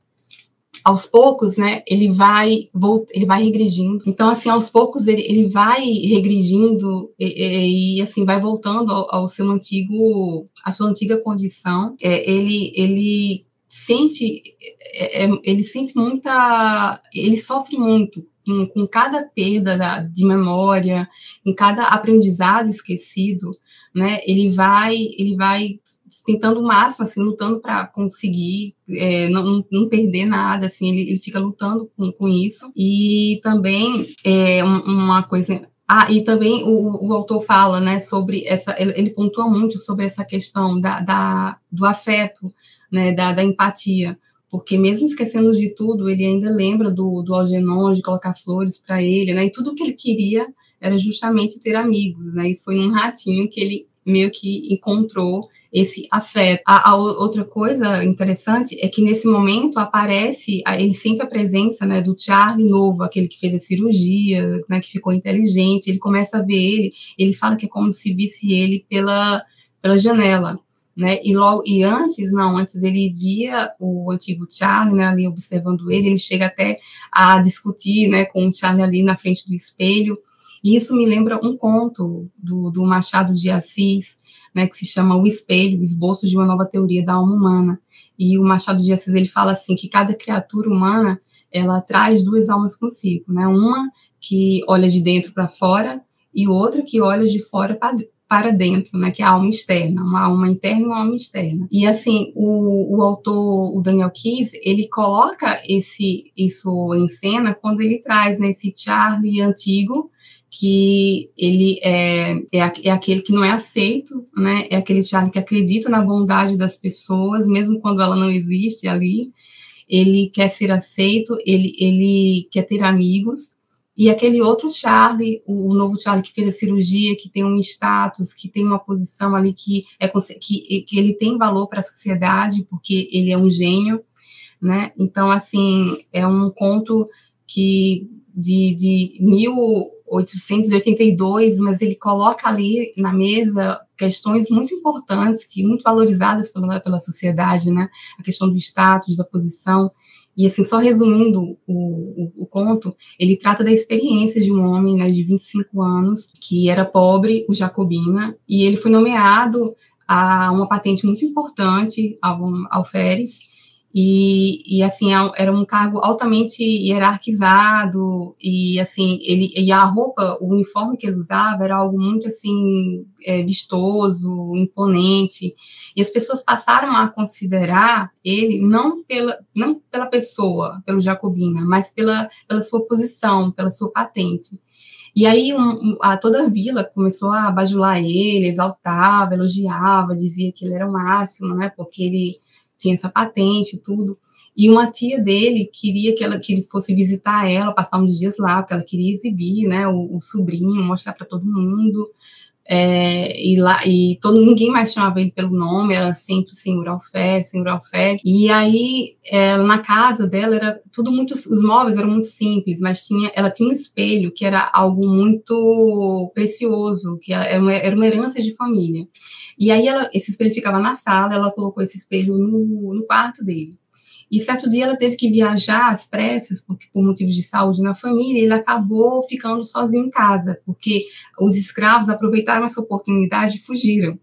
aos poucos, né, ele vai ele vai regredindo. Então, assim, aos poucos ele, ele vai regredindo e, e, e assim vai voltando ao, ao, seu antigo, a sua antiga condição. É, ele ele sente é, é ele sente muita, ele sofre muito com, com cada perda da, de memória, em cada aprendizado esquecido, né? Ele vai ele vai tentando o máximo, assim, lutando para conseguir é, não, não perder nada, assim, ele, ele fica lutando com, com isso. E também é uma coisa ah, e também o, o, autor fala, né, sobre essa, ele, pontua muito sobre essa questão da, da do afeto, né, da, da, empatia, porque mesmo esquecendo de tudo, ele ainda lembra do, do Algernon, de colocar flores para ele, né, e tudo que ele queria era justamente ter amigos, né, e foi num ratinho que ele meio que encontrou esse afeto. A, a, outra coisa interessante é que nesse momento aparece, ele sente a presença né, do Charlie novo, aquele que fez a cirurgia, né, que ficou inteligente, ele começa a ver ele, ele fala que é como se visse ele pela, pela janela. Né? E logo e antes não, antes ele via o antigo Charlie, né, ali observando ele, ele chega até a discutir, né, com o Charlie ali na frente do espelho. E isso me lembra um conto do, do Machado de Assis, né, que se chama O Espelho, o esboço de uma nova teoria da alma humana. E o Machado de Assis ele fala assim que cada criatura humana ela traz duas almas consigo, né? Uma que olha de dentro para fora e outra que olha de fora para dentro, né, que é a alma externa, uma alma interna e uma alma externa. E assim, o, o autor, o Daniel Keyes, ele coloca esse isso em cena quando ele traz né, esse Charlie antigo que ele é, é, é, aquele que não é aceito, né? É aquele Charlie que acredita na bondade das pessoas, mesmo quando ela não existe ali. Ele quer ser aceito, ele, ele quer ter amigos. E aquele outro Charlie, o, o novo Charlie que fez a cirurgia, que tem um status, que tem uma posição ali que, é, que, que ele tem valor para a sociedade, porque ele é um gênio, né? Então, assim, é um conto que de, de mil 882, mas ele coloca ali na mesa questões muito importantes, que muito valorizadas pela, pela sociedade, né? A questão do status, da posição. E assim, só resumindo o, o, o, conto, ele trata da experiência de um homem né, de 25 anos, que era pobre, o Jacobina, e ele foi nomeado a uma patente muito importante, ao alferes, e, e, assim é era um cargo altamente hierarquizado e assim ele e a roupa o uniforme que ele usava era algo muito assim é, vistoso imponente. E as pessoas passaram a considerar ele não pela não pela pessoa pelo Jacobina mas pela pela sua posição pela sua patente. E aí um, a, toda a vila começou a bajular ele exaltava elogiava dizia que ele era o máximo né porque ele tinha essa patente e tudo. E uma tia dele queria que, ela, que ele fosse visitar ela, passar uns dias lá, porque ela queria exibir, né, o, o sobrinho, mostrar para todo mundo é, e lá e todo ninguém mais chamava ele pelo nome, era sempre senhor Alfer, senhor Alfer. E aí é, na casa dela era tudo muito, os móveis eram muito simples, mas tinha, ela tinha um espelho que era algo muito precioso, que era uma, era uma herança de família. E aí ela, esse espelho ficava na sala, ela colocou esse espelho no, no quarto dele. E certo dia ela teve que viajar às pressas, porque por motivos de saúde na família, ele acabou ficando sozinho em casa, porque os escravos aproveitaram essa oportunidade e fugiram.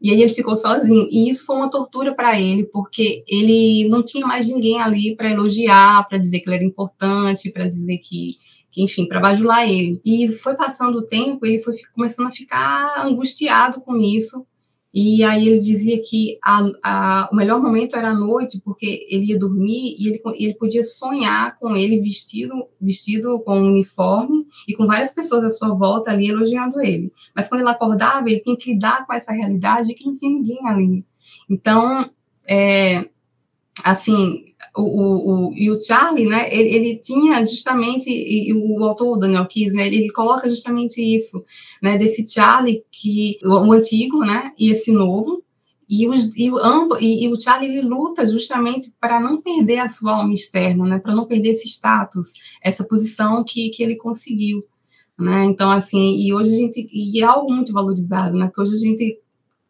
E aí ele ficou sozinho. E isso foi uma tortura para ele, porque ele não tinha mais ninguém ali para elogiar, para dizer que ele era importante, para dizer que, que enfim, para bajular ele. E foi passando o tempo, ele foi começando a ficar angustiado com isso. E aí ele dizia que a, a, o melhor momento era a noite, porque ele ia dormir e ele, ele podia sonhar com ele vestido, vestido com um uniforme e com várias pessoas à sua volta ali elogiando ele. Mas quando ele acordava, ele tinha que lidar com essa realidade que não tinha ninguém ali. Então, é, assim, o, o, e o Charlie, né, ele, ele tinha justamente, e, e o autor, Daniel Kiss, né, ele, ele, coloca justamente isso, né, desse Charlie, que, o, antigo, né, e esse novo, e, os, e, o, e, e o Charlie ele luta justamente para não perder a sua alma externa, né, para não perder esse status, essa posição que, que ele conseguiu. Né? Então, assim, e hoje a gente, e é algo muito valorizado, né? Que hoje a gente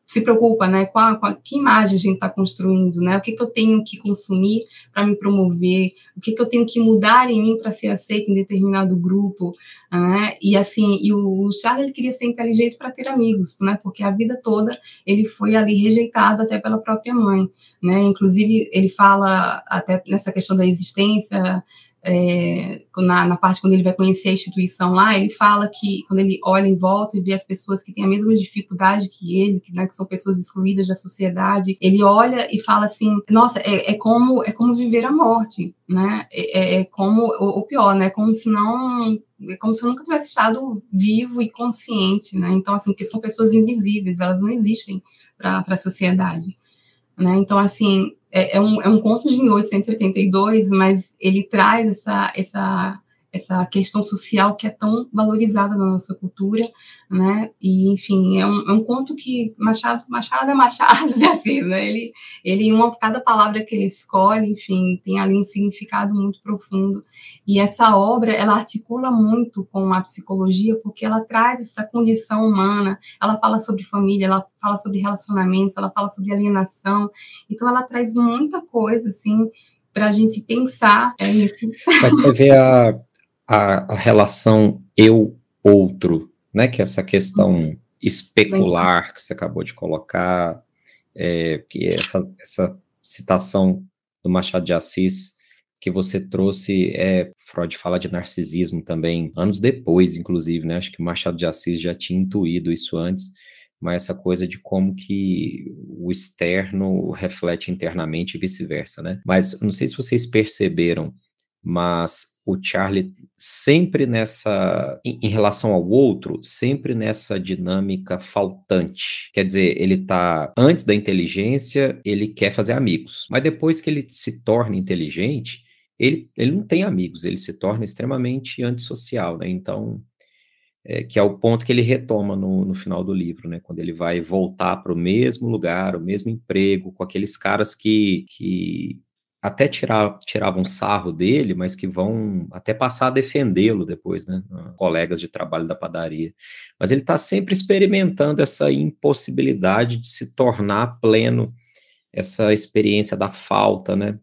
se preocupa, né, com a, com a que imagem a gente está construindo, né, o que, que eu tenho que consumir para me promover, o que, que eu tenho que mudar em mim para ser aceito em determinado grupo, né, e assim, e o, o Charles ele queria ser inteligente para ter amigos, né, porque a vida toda ele foi ali rejeitado até pela própria mãe, né, inclusive ele fala até nessa questão da existência é, na, na, parte quando ele vai conhecer a instituição lá, ele fala que quando ele olha em volta e vê as pessoas que têm a mesma dificuldade que ele, que, né, que são pessoas excluídas da sociedade, ele olha e fala assim, nossa, é, é como é como viver a morte, né? É, é, é como o, pior, né? Como se não é como se eu nunca tivesse estado vivo e consciente, né? Então assim, que são pessoas invisíveis, elas não existem para a sociedade. Né? Então, assim, é, é, um, é um conto de 1882, mas ele traz essa, essa essa questão social que é tão valorizada na nossa cultura, né? E enfim, é um, é um conto que Machado, Machado é Machado, <laughs> né? Assim, né? Ele, ele uma cada palavra que ele escolhe, enfim, tem ali um significado muito profundo. E essa obra ela articula muito com a psicologia porque ela traz essa condição humana. Ela fala sobre família, ela fala sobre relacionamentos, ela fala sobre alienação. Então ela traz muita coisa assim para a gente pensar é isso. Mas você vê a, a, a relação eu-outro, né? Que é essa questão especular que você acabou de colocar, é, que é essa, essa citação do Machado de Assis que você trouxe, é, Freud fala de narcisismo também, anos depois, inclusive, né? Acho que o Machado de Assis já tinha intuído isso antes, mas essa coisa de como que o externo reflete internamente e vice-versa, né? Mas não sei se vocês perceberam, mas o Charlie sempre nessa, em, em, relação ao outro, sempre nessa dinâmica faltante. Quer dizer, ele tá antes da inteligência, ele quer fazer amigos, mas depois que ele se torna inteligente, ele, ele não tem amigos, ele se torna extremamente antissocial, né? Então, é, que é o ponto que ele retoma no, no final do livro, né? Quando ele vai voltar para o mesmo lugar, o mesmo emprego, com aqueles caras que, que até tirar, tiravam sarro dele, mas que vão até passar a defendê-lo depois, né? Colegas de trabalho da padaria. Mas ele está sempre experimentando essa impossibilidade de se tornar pleno, essa experiência da falta, né?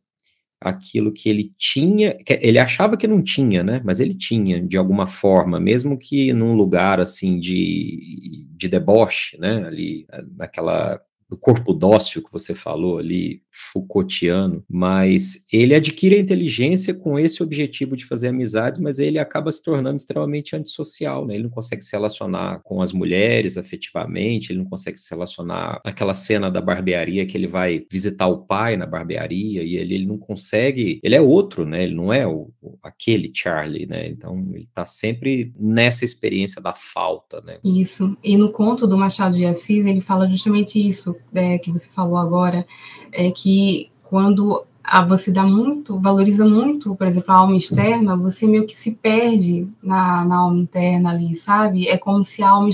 Aquilo que ele tinha, que ele achava que não tinha, né? Mas ele tinha, de alguma forma, mesmo que num lugar assim de, de deboche, né? Ali naquela do corpo dócil que você falou ali, Foucaultiano, mas ele adquire a inteligência com esse objetivo de fazer amizades, mas ele acaba se tornando extremamente antissocial, né? Ele não consegue se relacionar com as mulheres afetivamente, ele não consegue se relacionar naquela cena da barbearia que ele vai visitar o pai na barbearia e ele, ele não consegue, ele é outro, né? Ele não é o, aquele Charlie, né? Então ele tá sempre nessa experiência da falta, né? Isso. E no conto do Machado de Assis, ele fala justamente isso, é, que você falou agora, é que quando a você dá muito, valoriza muito, por exemplo, a alma externa, você meio que se perde na, na alma interna ali, sabe? É como se a alma,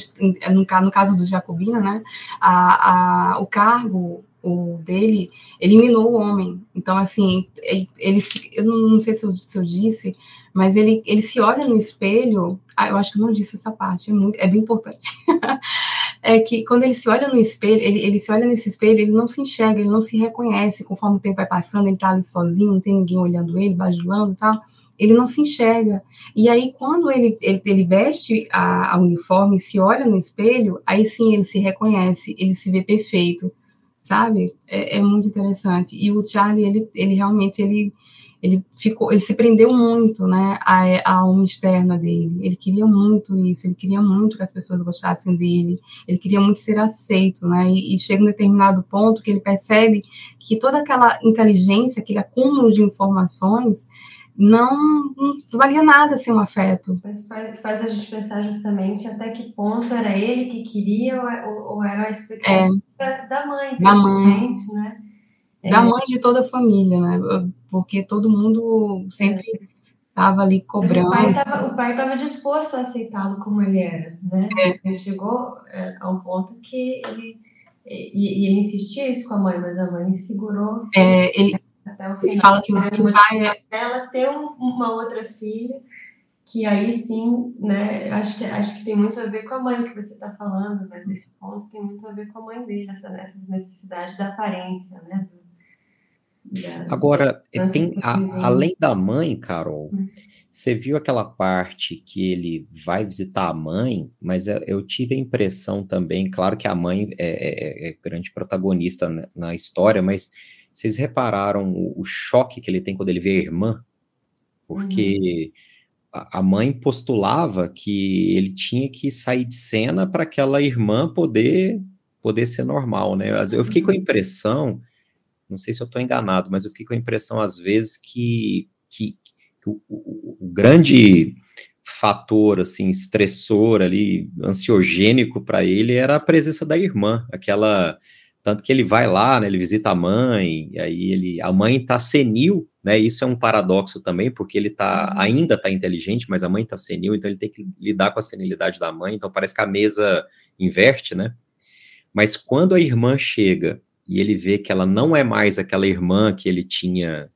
no, no caso do Jacobina, né, a, a, o cargo o dele eliminou o homem. Então, assim, ele, ele eu não sei se eu, se eu, disse, mas ele, ele se olha no espelho. Ah, eu acho que eu não disse essa parte, é, muito, é bem importante. <laughs> é que quando ele se olha no espelho, ele, ele se olha nesse espelho, ele não se enxerga, ele não se reconhece. Conforme o tempo vai passando, ele está ali sozinho, não tem ninguém olhando ele, bajulando e tal. Ele não se enxerga. E aí, quando ele, ele, ele veste a, a uniforme e se olha no espelho, aí sim ele se reconhece, ele se vê perfeito, sabe? É, é muito interessante. E o Charlie, ele, ele realmente, ele ele ficou, ele se prendeu muito, né, à, à alma externa dele. Ele queria muito isso, ele queria muito que as pessoas gostassem dele, ele queria muito ser aceito, né, e, e chega um determinado ponto que ele percebe que toda aquela inteligência, aquele acúmulo de informações, não, não valia nada sem um afeto. Mas faz, faz, a gente pensar justamente até que ponto era ele que queria ou, ou era a expectativa é, da mãe, da mãe, né? Da é. mãe de toda a família, né? Porque todo mundo sempre estava ali cobrando. o pai estava disposto a aceitá-lo como ele era, né? É. Ele chegou é, a um ponto que ele e, e, ele insistia isso com a mãe, mas a mãe segurou. É, ele, até o final. Ele fala que, o, que o pai é... ela ter um, uma outra filha que aí sim, né, acho que, acho que tem muito a ver com a mãe que você está falando, né, desse ponto tem muito a ver com a mãe dele, essa, essa necessidade da aparência, né, Agora, tem, a, além da mãe, Carol, hum. você viu aquela parte que ele vai visitar a mãe, mas eu tive a impressão também, claro que a mãe é, é, é grande protagonista na, na, história, mas vocês repararam o, o, choque que ele tem quando ele vê a irmã? Porque uhum. a, a mãe postulava que ele tinha que sair de cena para aquela irmã poder poder ser normal, né? Eu fiquei com a uhum. impressão não sei se eu estou enganado, mas eu fiquei com a impressão, às vezes, que, que, que o, o, o, grande fator, assim, estressor ali, ansiogênico para ele era a presença da irmã, aquela... Tanto que ele vai lá, né, ele visita a mãe, e aí ele, a mãe está senil, né, isso é um paradoxo também, porque ele tá, uhum. ainda está inteligente, mas a mãe está senil, então ele tem que lidar com a senilidade da mãe, então parece que a mesa inverte, né, mas quando a irmã chega e ele vê que ela não é mais aquela irmã que ele tinha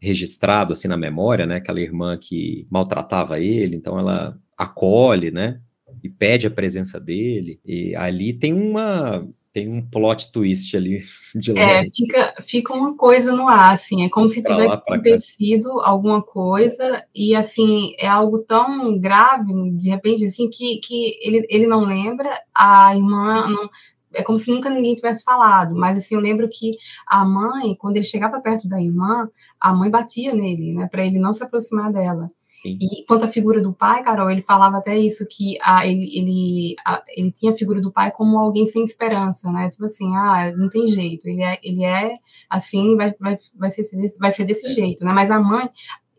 registrado assim na memória, né? Aquela irmã que maltratava ele, então ela acolhe, né? E pede a presença dele. E ali tem uma tem um plot twist ali <laughs> de lá. É, fica, fica uma coisa no ar, assim, é como se tivesse acontecido cá. alguma coisa e, assim, é algo tão grave, de repente, assim, que, que ele, ele não lembra, a irmã não, é como se nunca ninguém tivesse falado, mas assim, eu lembro que a mãe, quando ele chegava perto da irmã, a mãe batia nele, né, para ele não se aproximar dela. Sim. E quanto à figura do pai, Carol, ele falava até isso, que a, ele, ele, a, ele tinha a figura do pai como alguém sem esperança, né? Tipo assim, ah, não tem jeito, ele é, ele é assim, vai, vai, vai, ser, vai ser desse jeito, né? Mas a mãe,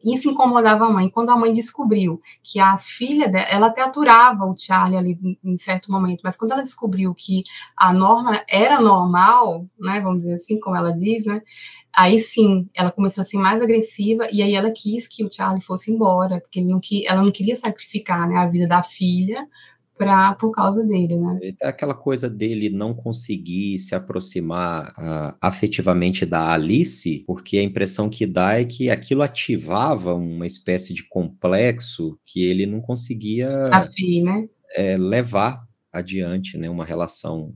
isso incomodava a mãe. Quando a mãe descobriu que a filha dela, ela até aturava o Charlie ali em certo momento, mas quando ela descobriu que a norma era normal, né, vamos dizer assim, como ela diz, né, aí sim, ela começou a ser mais agressiva e aí ela quis que o Charlie fosse embora, porque não, ela não queria sacrificar, né, a vida da filha pra, por causa dele, né? É aquela coisa dele não conseguir se aproximar uh, afetivamente da Alice, porque a impressão que dá é que aquilo ativava uma espécie de complexo que ele não conseguia Afim, né? É, levar adiante, né? Uma relação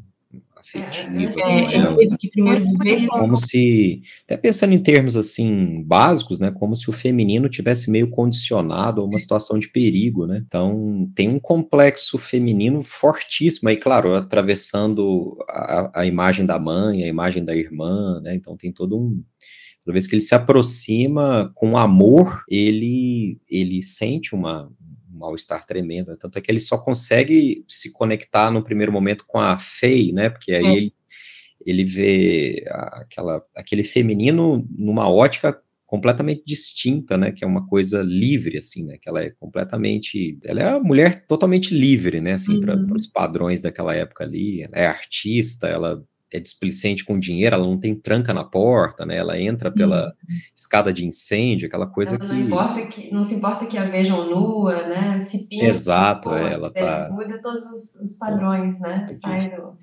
É, ele teve que primeiro viver como se, até pensando em termos assim básicos, né, como se o feminino tivesse meio condicionado a uma situação de perigo, né? Então tem um complexo feminino fortíssimo aí, claro, atravessando a, a imagem da mãe, a imagem da irmã, né? Então tem todo um toda vez que ele se aproxima com amor, ele ele sente uma mal-estar tremendo. Né? Tanto é que ele só consegue se conectar no primeiro momento com a Fei, né? Porque aí é. ele, ele vê aquela, aquele feminino numa ótica completamente distinta, né, que é uma coisa livre, assim, né, que ela é completamente, ela é uma mulher totalmente livre, né, assim, uhum. para os padrões daquela época ali, ela é artista, ela é displicente com dinheiro, ela não tem tranca na porta, né? Ela entra pela uhum. escada de incêndio, aquela coisa ela que... Não, importa que... não se importa que a vejam nua, né? Se pinta. Exato, pô, é, ela tá... Muda todos os, os padrões, né? Sai do...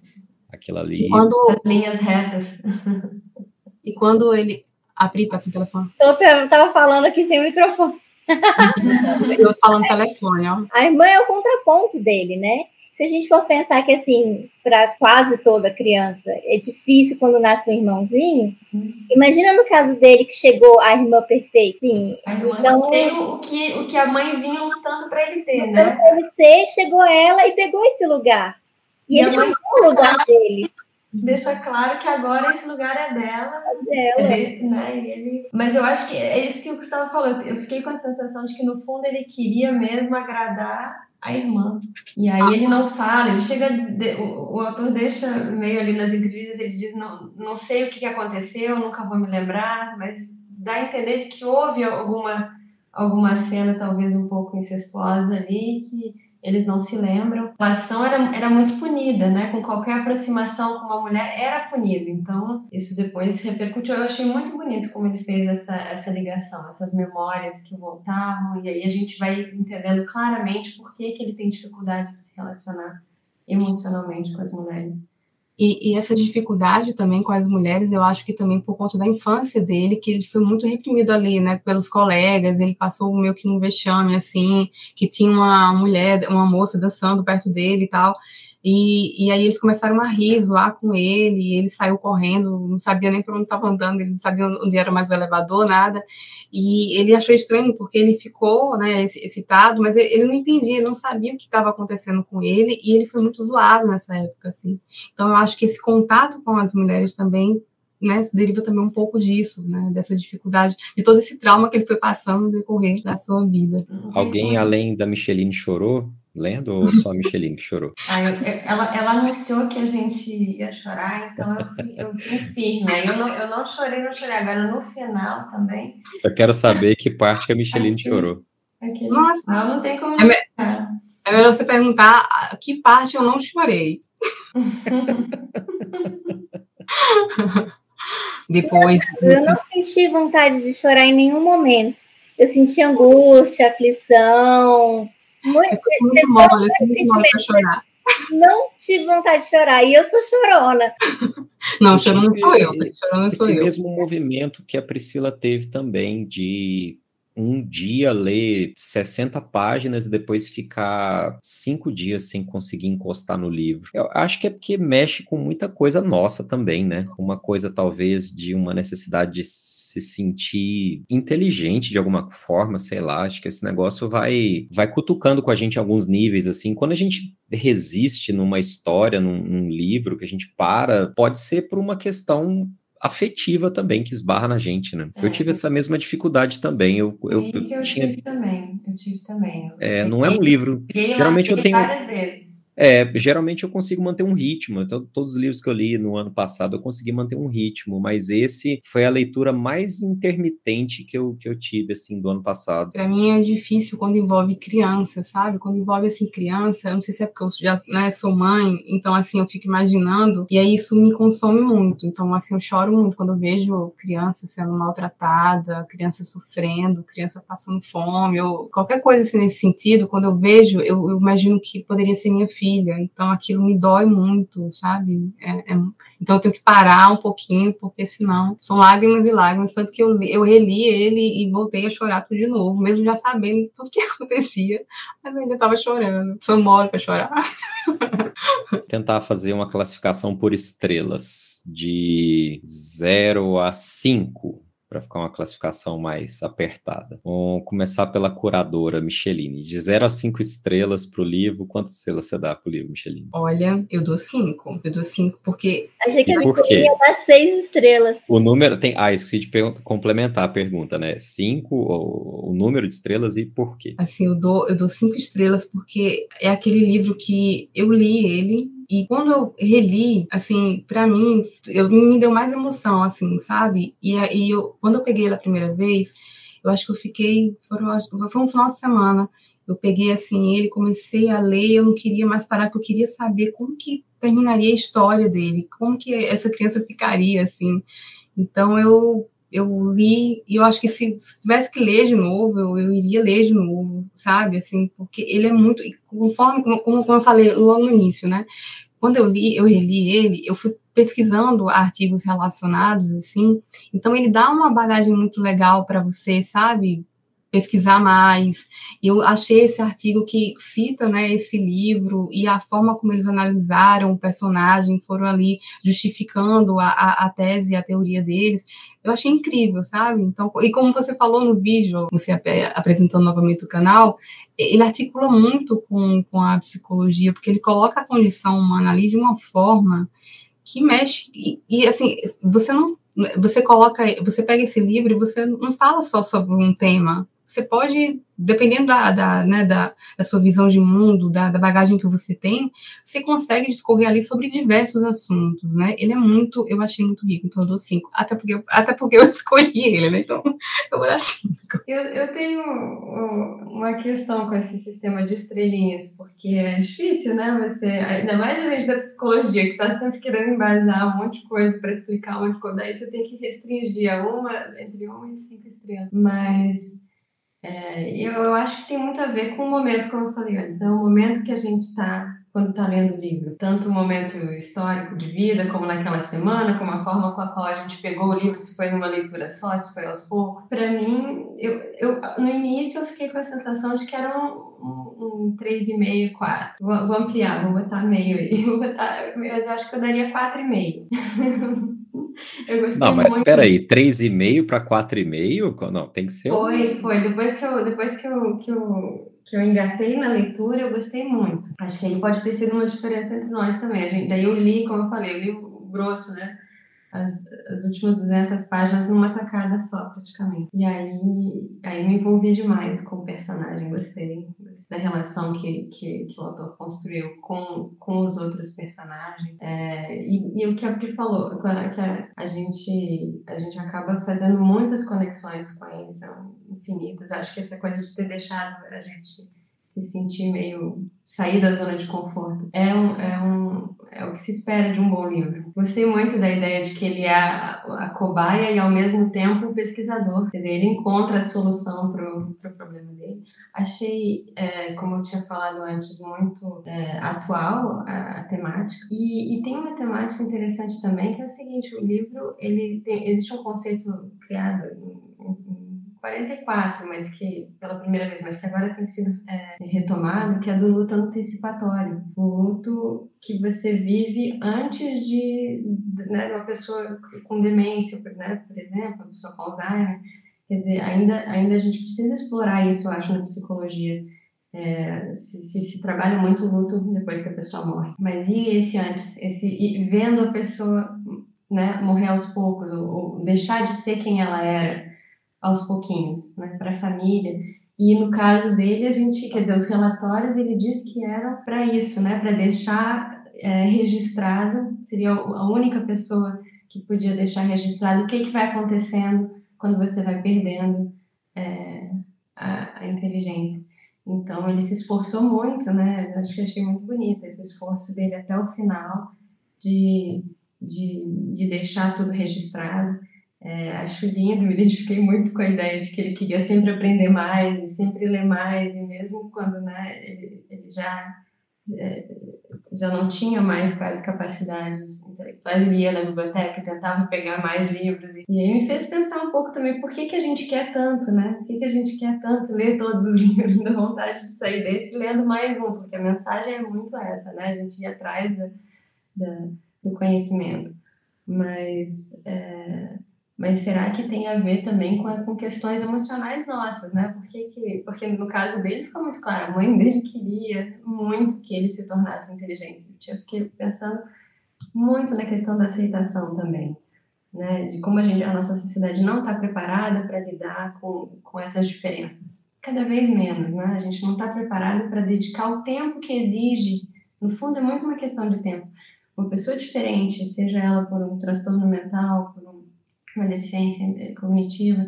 Aquilo ali... E quando... As linhas retas. <laughs> E quando ele... A Pri tá com o telefone. Eu tava falando aqui sem o microfone. <laughs> Eu falando telefone, ó. A irmã é o contraponto dele, né? Se a gente for pensar que, assim, para quase toda criança é difícil quando nasce um irmãozinho, uhum. imagina no caso dele que chegou a irmã perfeita. Sim. A irmã então, tem o que, o que a mãe vinha lutando para ele ter, né? Para ele ser, chegou ela e pegou esse lugar. E, e ele mãe o lugar <laughs> dele deixa claro que agora esse lugar é dela. É dela. né? ele... Mas eu acho que é isso que o Gustavo falou. Eu fiquei com a sensação de que no fundo ele queria mesmo agradar a irmã. E aí ele não fala, ele chega, o, o autor deixa meio ali nas entrevistas, ele diz, não, não sei o que aconteceu, nunca vou me lembrar, mas dá a entender de que houve alguma, alguma cena talvez um pouco incestuosa ali, que eles não se lembram. A ação era, era muito punida, né? Com qualquer aproximação com uma mulher era punido. Então, isso depois repercutiu. Eu achei muito bonito como ele fez essa, essa ligação, essas memórias que voltavam, e aí a gente vai entendendo claramente por que, que ele tem dificuldade de se relacionar emocionalmente com as mulheres. E, e, essa dificuldade também com as mulheres, eu acho que também por conta da infância dele, que ele foi muito reprimido ali, né, pelos colegas, ele passou meio que um vexame, assim, que tinha uma mulher, uma moça dançando perto dele e tal, e, e aí eles começaram a rir, zoar com ele, ele saiu correndo, não sabia nem por onde estava andando, ele não sabia onde era mais o elevador, nada. E ele achou estranho, porque ele ficou né, excitado, mas ele, não entendia, ele não sabia o que estava acontecendo com ele, e ele foi muito zoado nessa época, assim. Então eu acho que esse contato com as mulheres também né, deriva também um pouco disso, né, dessa dificuldade, de todo esse trauma que ele foi passando no decorrer da sua vida. Alguém além da Micheline chorou lendo ou <laughs> só a Micheline que chorou? Ah, eu, ela, ela anunciou que a gente ia chorar, então eu fui, eu fui firme. Eu não, eu não chorei, não chorei. Agora no final também. Eu quero saber que parte que a Micheline aquele, chorou. Aquele Nossa, não, não tem como. É, me, é melhor você perguntar que parte eu não chorei. <laughs> Depois. Eu, eu não senti vontade de chorar em nenhum momento. Eu senti angústia, aflição, muito, é pra chorar. Não tive vontade de chorar, e eu sou chorona. <laughs> Não, chorona sou eu, chorona sou esse eu. mesmo movimento que a Priscila teve também de um dia ler 60 páginas e depois ficar cinco dias sem conseguir encostar no livro. Eu acho que é porque mexe com muita coisa nossa também, né? Uma coisa talvez de uma necessidade de se sentir inteligente de alguma forma, sei lá. Acho que esse negócio vai vai cutucando com a gente alguns níveis assim. Quando a gente resiste numa história, num, num livro que a gente para, pode ser por uma questão afetiva também que esbarra na gente, né? É. Eu tive essa mesma dificuldade também. Eu, eu, Isso eu, eu tinha... tive também. Eu tive também. é, não é um livro. Geralmente eu tenho. Várias vezes. É, geralmente eu consigo manter um ritmo. Então, todos os livros que eu li no ano passado eu consegui manter um ritmo, mas esse foi a leitura mais intermitente que eu, que eu tive, assim, do ano passado. Para mim é difícil quando envolve criança, sabe? Quando envolve, assim, criança, eu não sei se é porque eu já né, sou mãe, então, assim, eu fico imaginando, e aí isso me consome muito. Então, assim, eu choro muito quando eu vejo criança sendo maltratada, criança sofrendo, criança passando fome, ou qualquer coisa assim nesse sentido, quando eu vejo, eu, eu imagino que poderia ser minha filha filha, então aquilo me dói muito, sabe? É, é, então eu tenho que parar um pouquinho, porque senão são lágrimas e lágrimas, tanto que eu, eu reli ele e voltei a chorar tudo de novo, mesmo já sabendo <laughs> tudo que acontecia, mas eu ainda estava chorando. Foi mole para chorar. <laughs> Tentar fazer uma classificação por estrelas de 0 a 5 para ficar uma classificação mais apertada. Vamos começar pela curadora Micheline. De 0 a 5 estrelas para o livro, quantas estrelas você dá para o livro, Micheline? Olha, eu dou 5. Eu dou 5 porque. Achei que a Micheline ia dar 6 estrelas. O número tem. Ah, esqueci de complementar a pergunta, né? 5, o, o número de estrelas e por quê? Assim, eu dou 5 eu dou cinco estrelas porque é aquele livro que eu li ele e quando eu reli, assim, para mim, eu me deu mais emoção, assim, sabe? E aí, eu, quando eu peguei ela a primeira vez, eu acho que eu fiquei, foi um final de semana, eu peguei assim ele, comecei a ler, eu não queria mais parar, porque eu queria saber como que terminaria a história dele, como que essa criança ficaria assim. Então eu eu li e eu acho que se, se tivesse que ler de novo, eu, eu, iria ler de novo, sabe? Assim, porque ele é muito conforme como, como, eu falei logo no início, né? Quando eu li, eu reli ele, eu fui pesquisando artigos relacionados assim. Então ele dá uma bagagem muito legal para você, sabe? Pesquisar mais. Eu achei esse artigo que cita, né, esse livro e a forma como eles analisaram o personagem, foram ali justificando a, a, a tese e a teoria deles. Eu achei incrível, sabe? Então, e como você falou no vídeo, você apresentando novamente o canal, ele articula muito com, com a psicologia, porque ele coloca a condição humana ali de uma forma que mexe e, e assim, você não você coloca, você pega esse livro e você não fala só sobre um tema, você pode, dependendo da, da, né, da, da sua visão de mundo, da, da, bagagem que você tem, você consegue discorrer ali sobre diversos assuntos, né? Ele é muito, eu achei muito rico, então eu dou cinco. Até porque, até porque eu <laughs> escolhi ele, né? Então eu vou dar cinco. Eu, eu tenho uma questão com esse sistema de estrelinhas, porque é difícil, né? Você, ainda mais a gente da psicologia, que está sempre querendo embasar um monte de coisa para explicar um monte de coisa, daí você tem que restringir a uma, entre uma e cinco estrelas. Mas é, eu, eu acho que tem muito a ver com o momento, como eu falei antes, né? o momento que a gente está quando está lendo o livro. Tanto o momento histórico de vida, como naquela semana, como a forma com a qual a gente pegou o livro, se foi numa leitura só, se foi aos poucos. Para mim, eu, eu, no início eu fiquei com a sensação de que era um, um, um 3,5, 4. Vou, vou ampliar, vou botar meio aí. <laughs> Vou botar, mas eu acho que eu daria 4,5. <laughs> não, mas espera aí, 3,5 para 4,5? Não, tem que ser. Foi, foi. Depois que eu, depois que eu, que eu, que eu engatei na leitura, eu gostei muito. Acho que aí pode ter sido uma diferença entre nós também. A gente, daí eu li, como eu falei, eu li o grosso, né? As, as últimas 200 páginas numa tacada só, praticamente. E aí, aí me envolvi demais com o personagem, gostei da relação que, que, que o autor construiu com, com os outros personagens. É, e, e, o que a Pri falou, que a, a, gente, a gente acaba fazendo muitas conexões com eles, são infinitas. Acho que essa coisa de ter deixado a gente se sentir meio sair da zona de conforto. É, um, é, um, é o que se espera de um bom livro. Gostei muito da ideia de que ele é a, a cobaia e ao mesmo tempo o pesquisador. Quer dizer, ele encontra a solução para o pro problema dele. Achei, é, como eu tinha falado antes, muito é, atual a, a temática. E, e, tem uma temática interessante também, que é o seguinte, o livro, ele tem, existe um conceito criado 44, mas que pela primeira vez, mas que agora tem sido é, retomado, que é do luto antecipatório. O luto que você vive antes de né, uma pessoa com demência, né, por exemplo, uma pessoa com Alzheimer. Quer dizer, ainda, ainda a gente precisa explorar isso, eu acho, na psicologia. É, se, se, se, trabalha muito luto depois que a pessoa morre. Mas e esse antes? Esse, e vendo a pessoa né, morrer aos poucos, ou, ou deixar de ser quem ela era aos pouquinhos, né, para a família. E no caso dele, a gente, quer dizer, os relatórios, ele diz que eram para isso, né, para deixar é, registrado, seria a única pessoa que podia deixar registrado o que, que vai acontecendo quando você vai perdendo é, a, a, inteligência. Então, ele se esforçou muito, né, acho que achei muito bonito esse esforço dele até o final de, de, de deixar tudo registrado. É, acho lindo, me identifiquei muito com a ideia de que ele queria sempre aprender mais e sempre ler mais, e mesmo quando né, ele, ele já, é, já não tinha mais quase capacidades intelectuais, ele ia na biblioteca, tentava pegar mais livros. E aí me fez pensar um pouco também por que, que a gente quer tanto, né? Por que, que a gente quer tanto ler todos os <laughs> livros, da vontade de sair desse lendo mais um, porque a mensagem é muito essa, né? A gente ir atrás do conhecimento. Mas. É, mas será que tem a ver também com, com questões emocionais nossas, né? Porque, que, porque no caso dele ficou muito claro, a mãe dele queria muito que ele se tornasse inteligente. Eu fiquei pensando muito na questão da aceitação também, né? De como a, gente, a nossa sociedade não está preparada para lidar com, com essas diferenças. Cada vez menos, né? A gente não está preparado para dedicar o tempo que exige. No fundo, é muito uma questão de tempo. Uma pessoa diferente, seja ela por um transtorno mental, por uma deficiência cognitiva,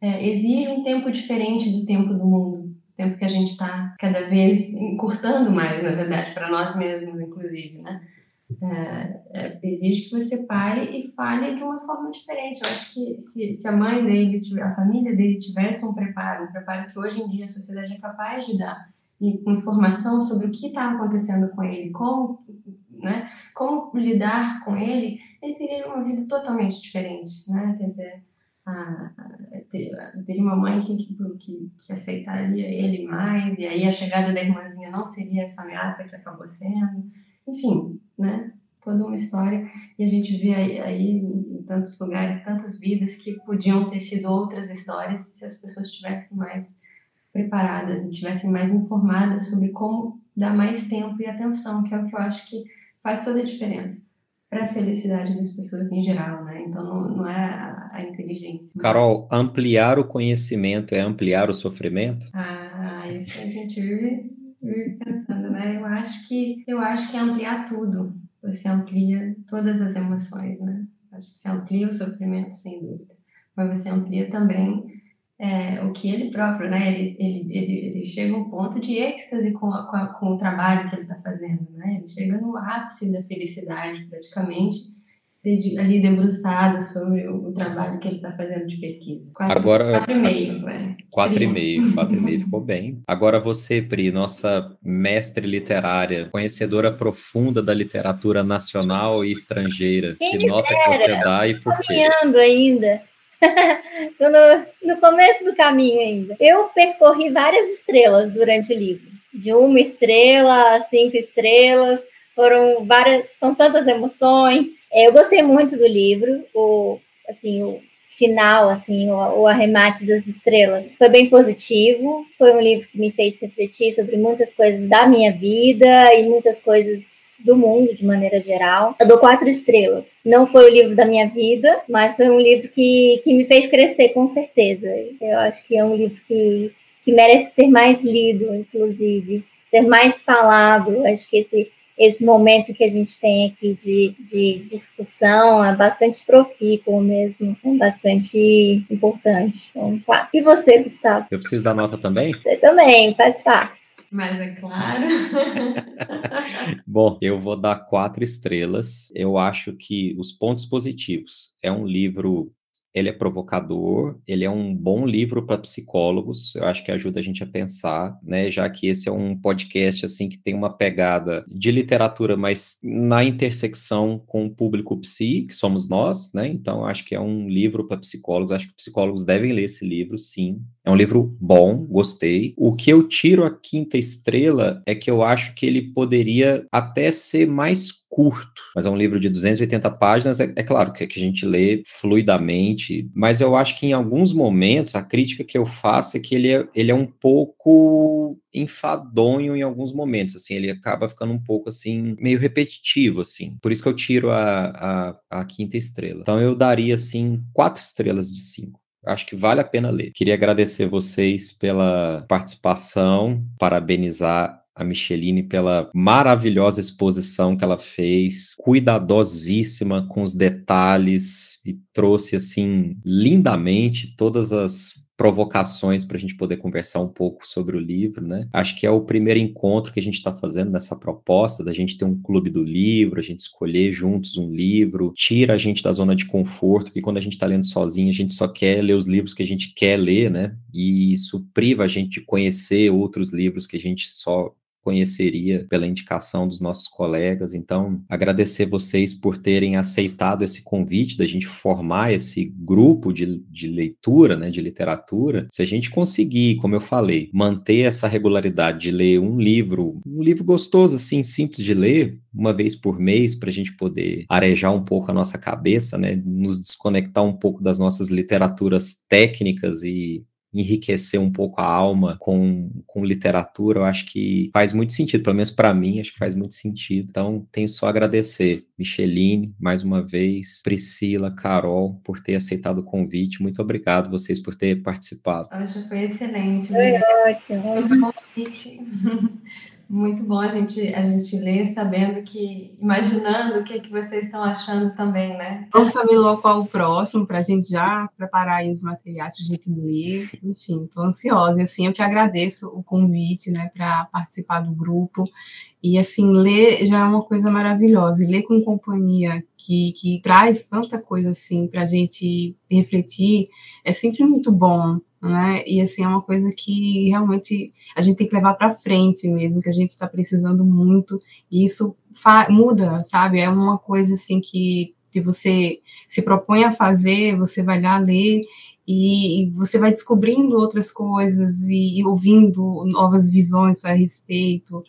é, exige um tempo diferente do tempo do mundo. tempo que a gente está cada vez encurtando mais, na verdade, para nós mesmos, inclusive, né? É, é, exige que você pare e fale de uma forma diferente. Eu acho que se, se a mãe dele, a família dele tivesse um preparo, um preparo que hoje em dia a sociedade é capaz de dar, e informação sobre o que está acontecendo com ele, como, né, como lidar com ele, ele teria uma vida totalmente diferente, né? Quer dizer, a, teria uma mãe que, que, que, aceitaria ele mais, e aí a chegada da irmãzinha não seria essa ameaça que acabou sendo. Enfim, né? Toda uma história. E a gente vê aí, aí em tantos lugares, tantas vidas que podiam ter sido outras histórias se as pessoas estivessem mais preparadas e tivessem mais informadas sobre como dar mais tempo e atenção, que é o que eu acho que faz toda a diferença para a felicidade das pessoas em geral, né? Então não, não é a, a inteligência. Carol, ampliar o conhecimento é ampliar o sofrimento? Ah, isso a gente vive, vive pensando, né? Eu acho que eu acho que é ampliar tudo. Você amplia todas as emoções, né? Acho que você amplia o sofrimento sem dúvida, mas você amplia também é, o que ele próprio, né? Ele, ele, ele, ele chega a um ponto de êxtase com, a, com, a, com o trabalho que ele está fazendo, né? Ele chega no ápice da felicidade, praticamente, ali debruçado sobre o, o trabalho que ele está fazendo de pesquisa. Quatro, Agora, quatro e meio, é. Quatro e meio, quatro e meio ficou bem. Agora você, Pri, nossa mestre literária, conhecedora profunda da literatura nacional e estrangeira, Quem que nota que você dá e por quê? ainda. <laughs> No, no começo do caminho ainda. Eu percorri várias estrelas durante o livro. De uma estrela a cinco estrelas. Foram várias, são tantas emoções. É, eu gostei muito do livro. O, assim, o final, assim, o, o, arremate das estrelas. Foi bem positivo. Foi um livro que me fez refletir sobre muitas coisas da minha vida e muitas coisas do mundo de maneira geral. Eu dou quatro estrelas. Não foi o livro da minha vida, mas foi um livro que, que me fez crescer com certeza. Eu acho que é um livro que, que merece ser mais lido, inclusive, ser mais falado. Eu acho que esse esse momento que a gente tem aqui de, de discussão é bastante profícuo mesmo, é bastante importante. Então, E você, Gustavo? Eu preciso dar nota também? Você também, faz parte. Mas é claro. <laughs> Bom, eu vou dar quatro estrelas. Eu acho que os pontos positivos é um livro ele é provocador, ele é um bom livro para psicólogos, eu acho que ajuda a gente a pensar, né, já que esse é um podcast assim que tem uma pegada de literatura, mas na intersecção com o público psi, que somos nós, né? Então acho que é um livro para psicólogos, acho que psicólogos devem ler esse livro, sim. É um livro bom, gostei. O que eu tiro a quinta estrela é que eu acho que ele poderia até ser mais curto, mas é um livro de 280 páginas. É, é claro que, que a gente lê fluidamente, mas eu acho que em alguns momentos a crítica que eu faço é que ele é, ele é um pouco enfadonho em alguns momentos, assim, ele acaba ficando um pouco assim, meio repetitivo, assim. Por isso que eu tiro a, a, a quinta estrela. Então eu daria, assim, quatro estrelas de cinco. Acho que vale a pena ler. Queria agradecer vocês pela participação, parabenizar a Micheline pela maravilhosa exposição que ela fez, cuidadosíssima com os detalhes e trouxe assim lindamente todas as provocações para a gente poder conversar um pouco sobre o livro, né? Acho que é o primeiro encontro que a gente está fazendo nessa proposta da gente ter um clube do livro, a gente escolher juntos um livro, tira a gente da zona de conforto, porque quando a gente está lendo sozinho, a gente só quer ler os livros que a gente quer ler, né? E isso priva a gente de conhecer outros livros que a gente só conheceria pela indicação dos nossos colegas. Então, agradecer vocês por terem aceitado esse convite da gente formar esse grupo de, de leitura, né, de literatura. Se a gente conseguir, como eu falei, manter essa regularidade de ler um livro, um livro gostoso, assim, simples de ler, uma vez por mês, para a gente poder arejar um pouco a nossa cabeça, né, nos desconectar um pouco das nossas literaturas técnicas e enriquecer um pouco a alma com, com literatura, eu acho que faz muito sentido, pelo menos para mim, acho que faz muito sentido. Então, tenho só a agradecer, Micheline, mais uma vez, Priscila, Carol, por ter aceitado o convite. Muito obrigado vocês por ter participado. Acho que foi excelente. Foi ótimo. Foi um convite. <laughs> muito bom a gente, a gente ler sabendo que, imaginando o que, que vocês estão achando também, né? Vamos saber logo qual o próximo, para a gente já preparar aí os materiais para a gente ler. Enfim, estou ansiosa. E assim, eu que agradeço o convite, né, para participar do grupo. E assim, ler já é uma coisa maravilhosa. E ler com companhia que, que traz tanta coisa assim para a gente refletir é sempre muito bom né? E assim é uma coisa que realmente a gente tem que levar para frente mesmo, que a gente está precisando muito, e isso muda, sabe? É uma coisa assim que se você se propõe a fazer, você vai lá ler e, você vai descobrindo outras coisas e, e ouvindo novas visões a respeito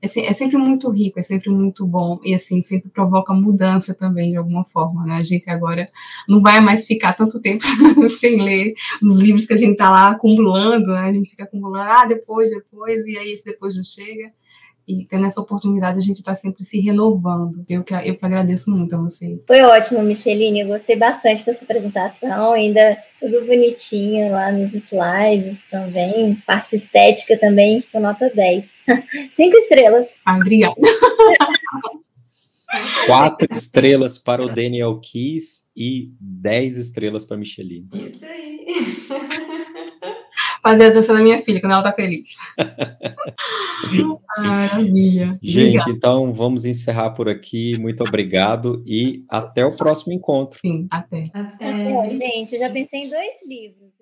é, é, sempre muito rico, é sempre muito bom e assim sempre provoca mudança também de alguma forma, né? A gente agora não vai mais ficar tanto tempo <laughs> sem ler os livros que a gente tá lá acumulando, né? A gente fica acumulando, ah, depois, depois e aí esse depois não chega e tendo essa oportunidade a gente está sempre se renovando. Eu que, eu que agradeço muito a vocês. Foi ótimo, Micheline. Eu gostei bastante da sua apresentação, ainda tudo bonitinho lá nos slides também. Parte estética também, ficou nota 10. <laughs> Cinco estrelas. Obrigada. <laughs> Quatro estrelas para o Daniel Keys e dez estrelas para Micheline. Isso aí <laughs> fazer a dança da minha filha quando ela tá feliz. <laughs> Maravilha. Gente, Obrigada. então vamos encerrar por aqui. Muito obrigado e até o próximo encontro. Sim, até. Até. até gente, eu já pensei em dois livros.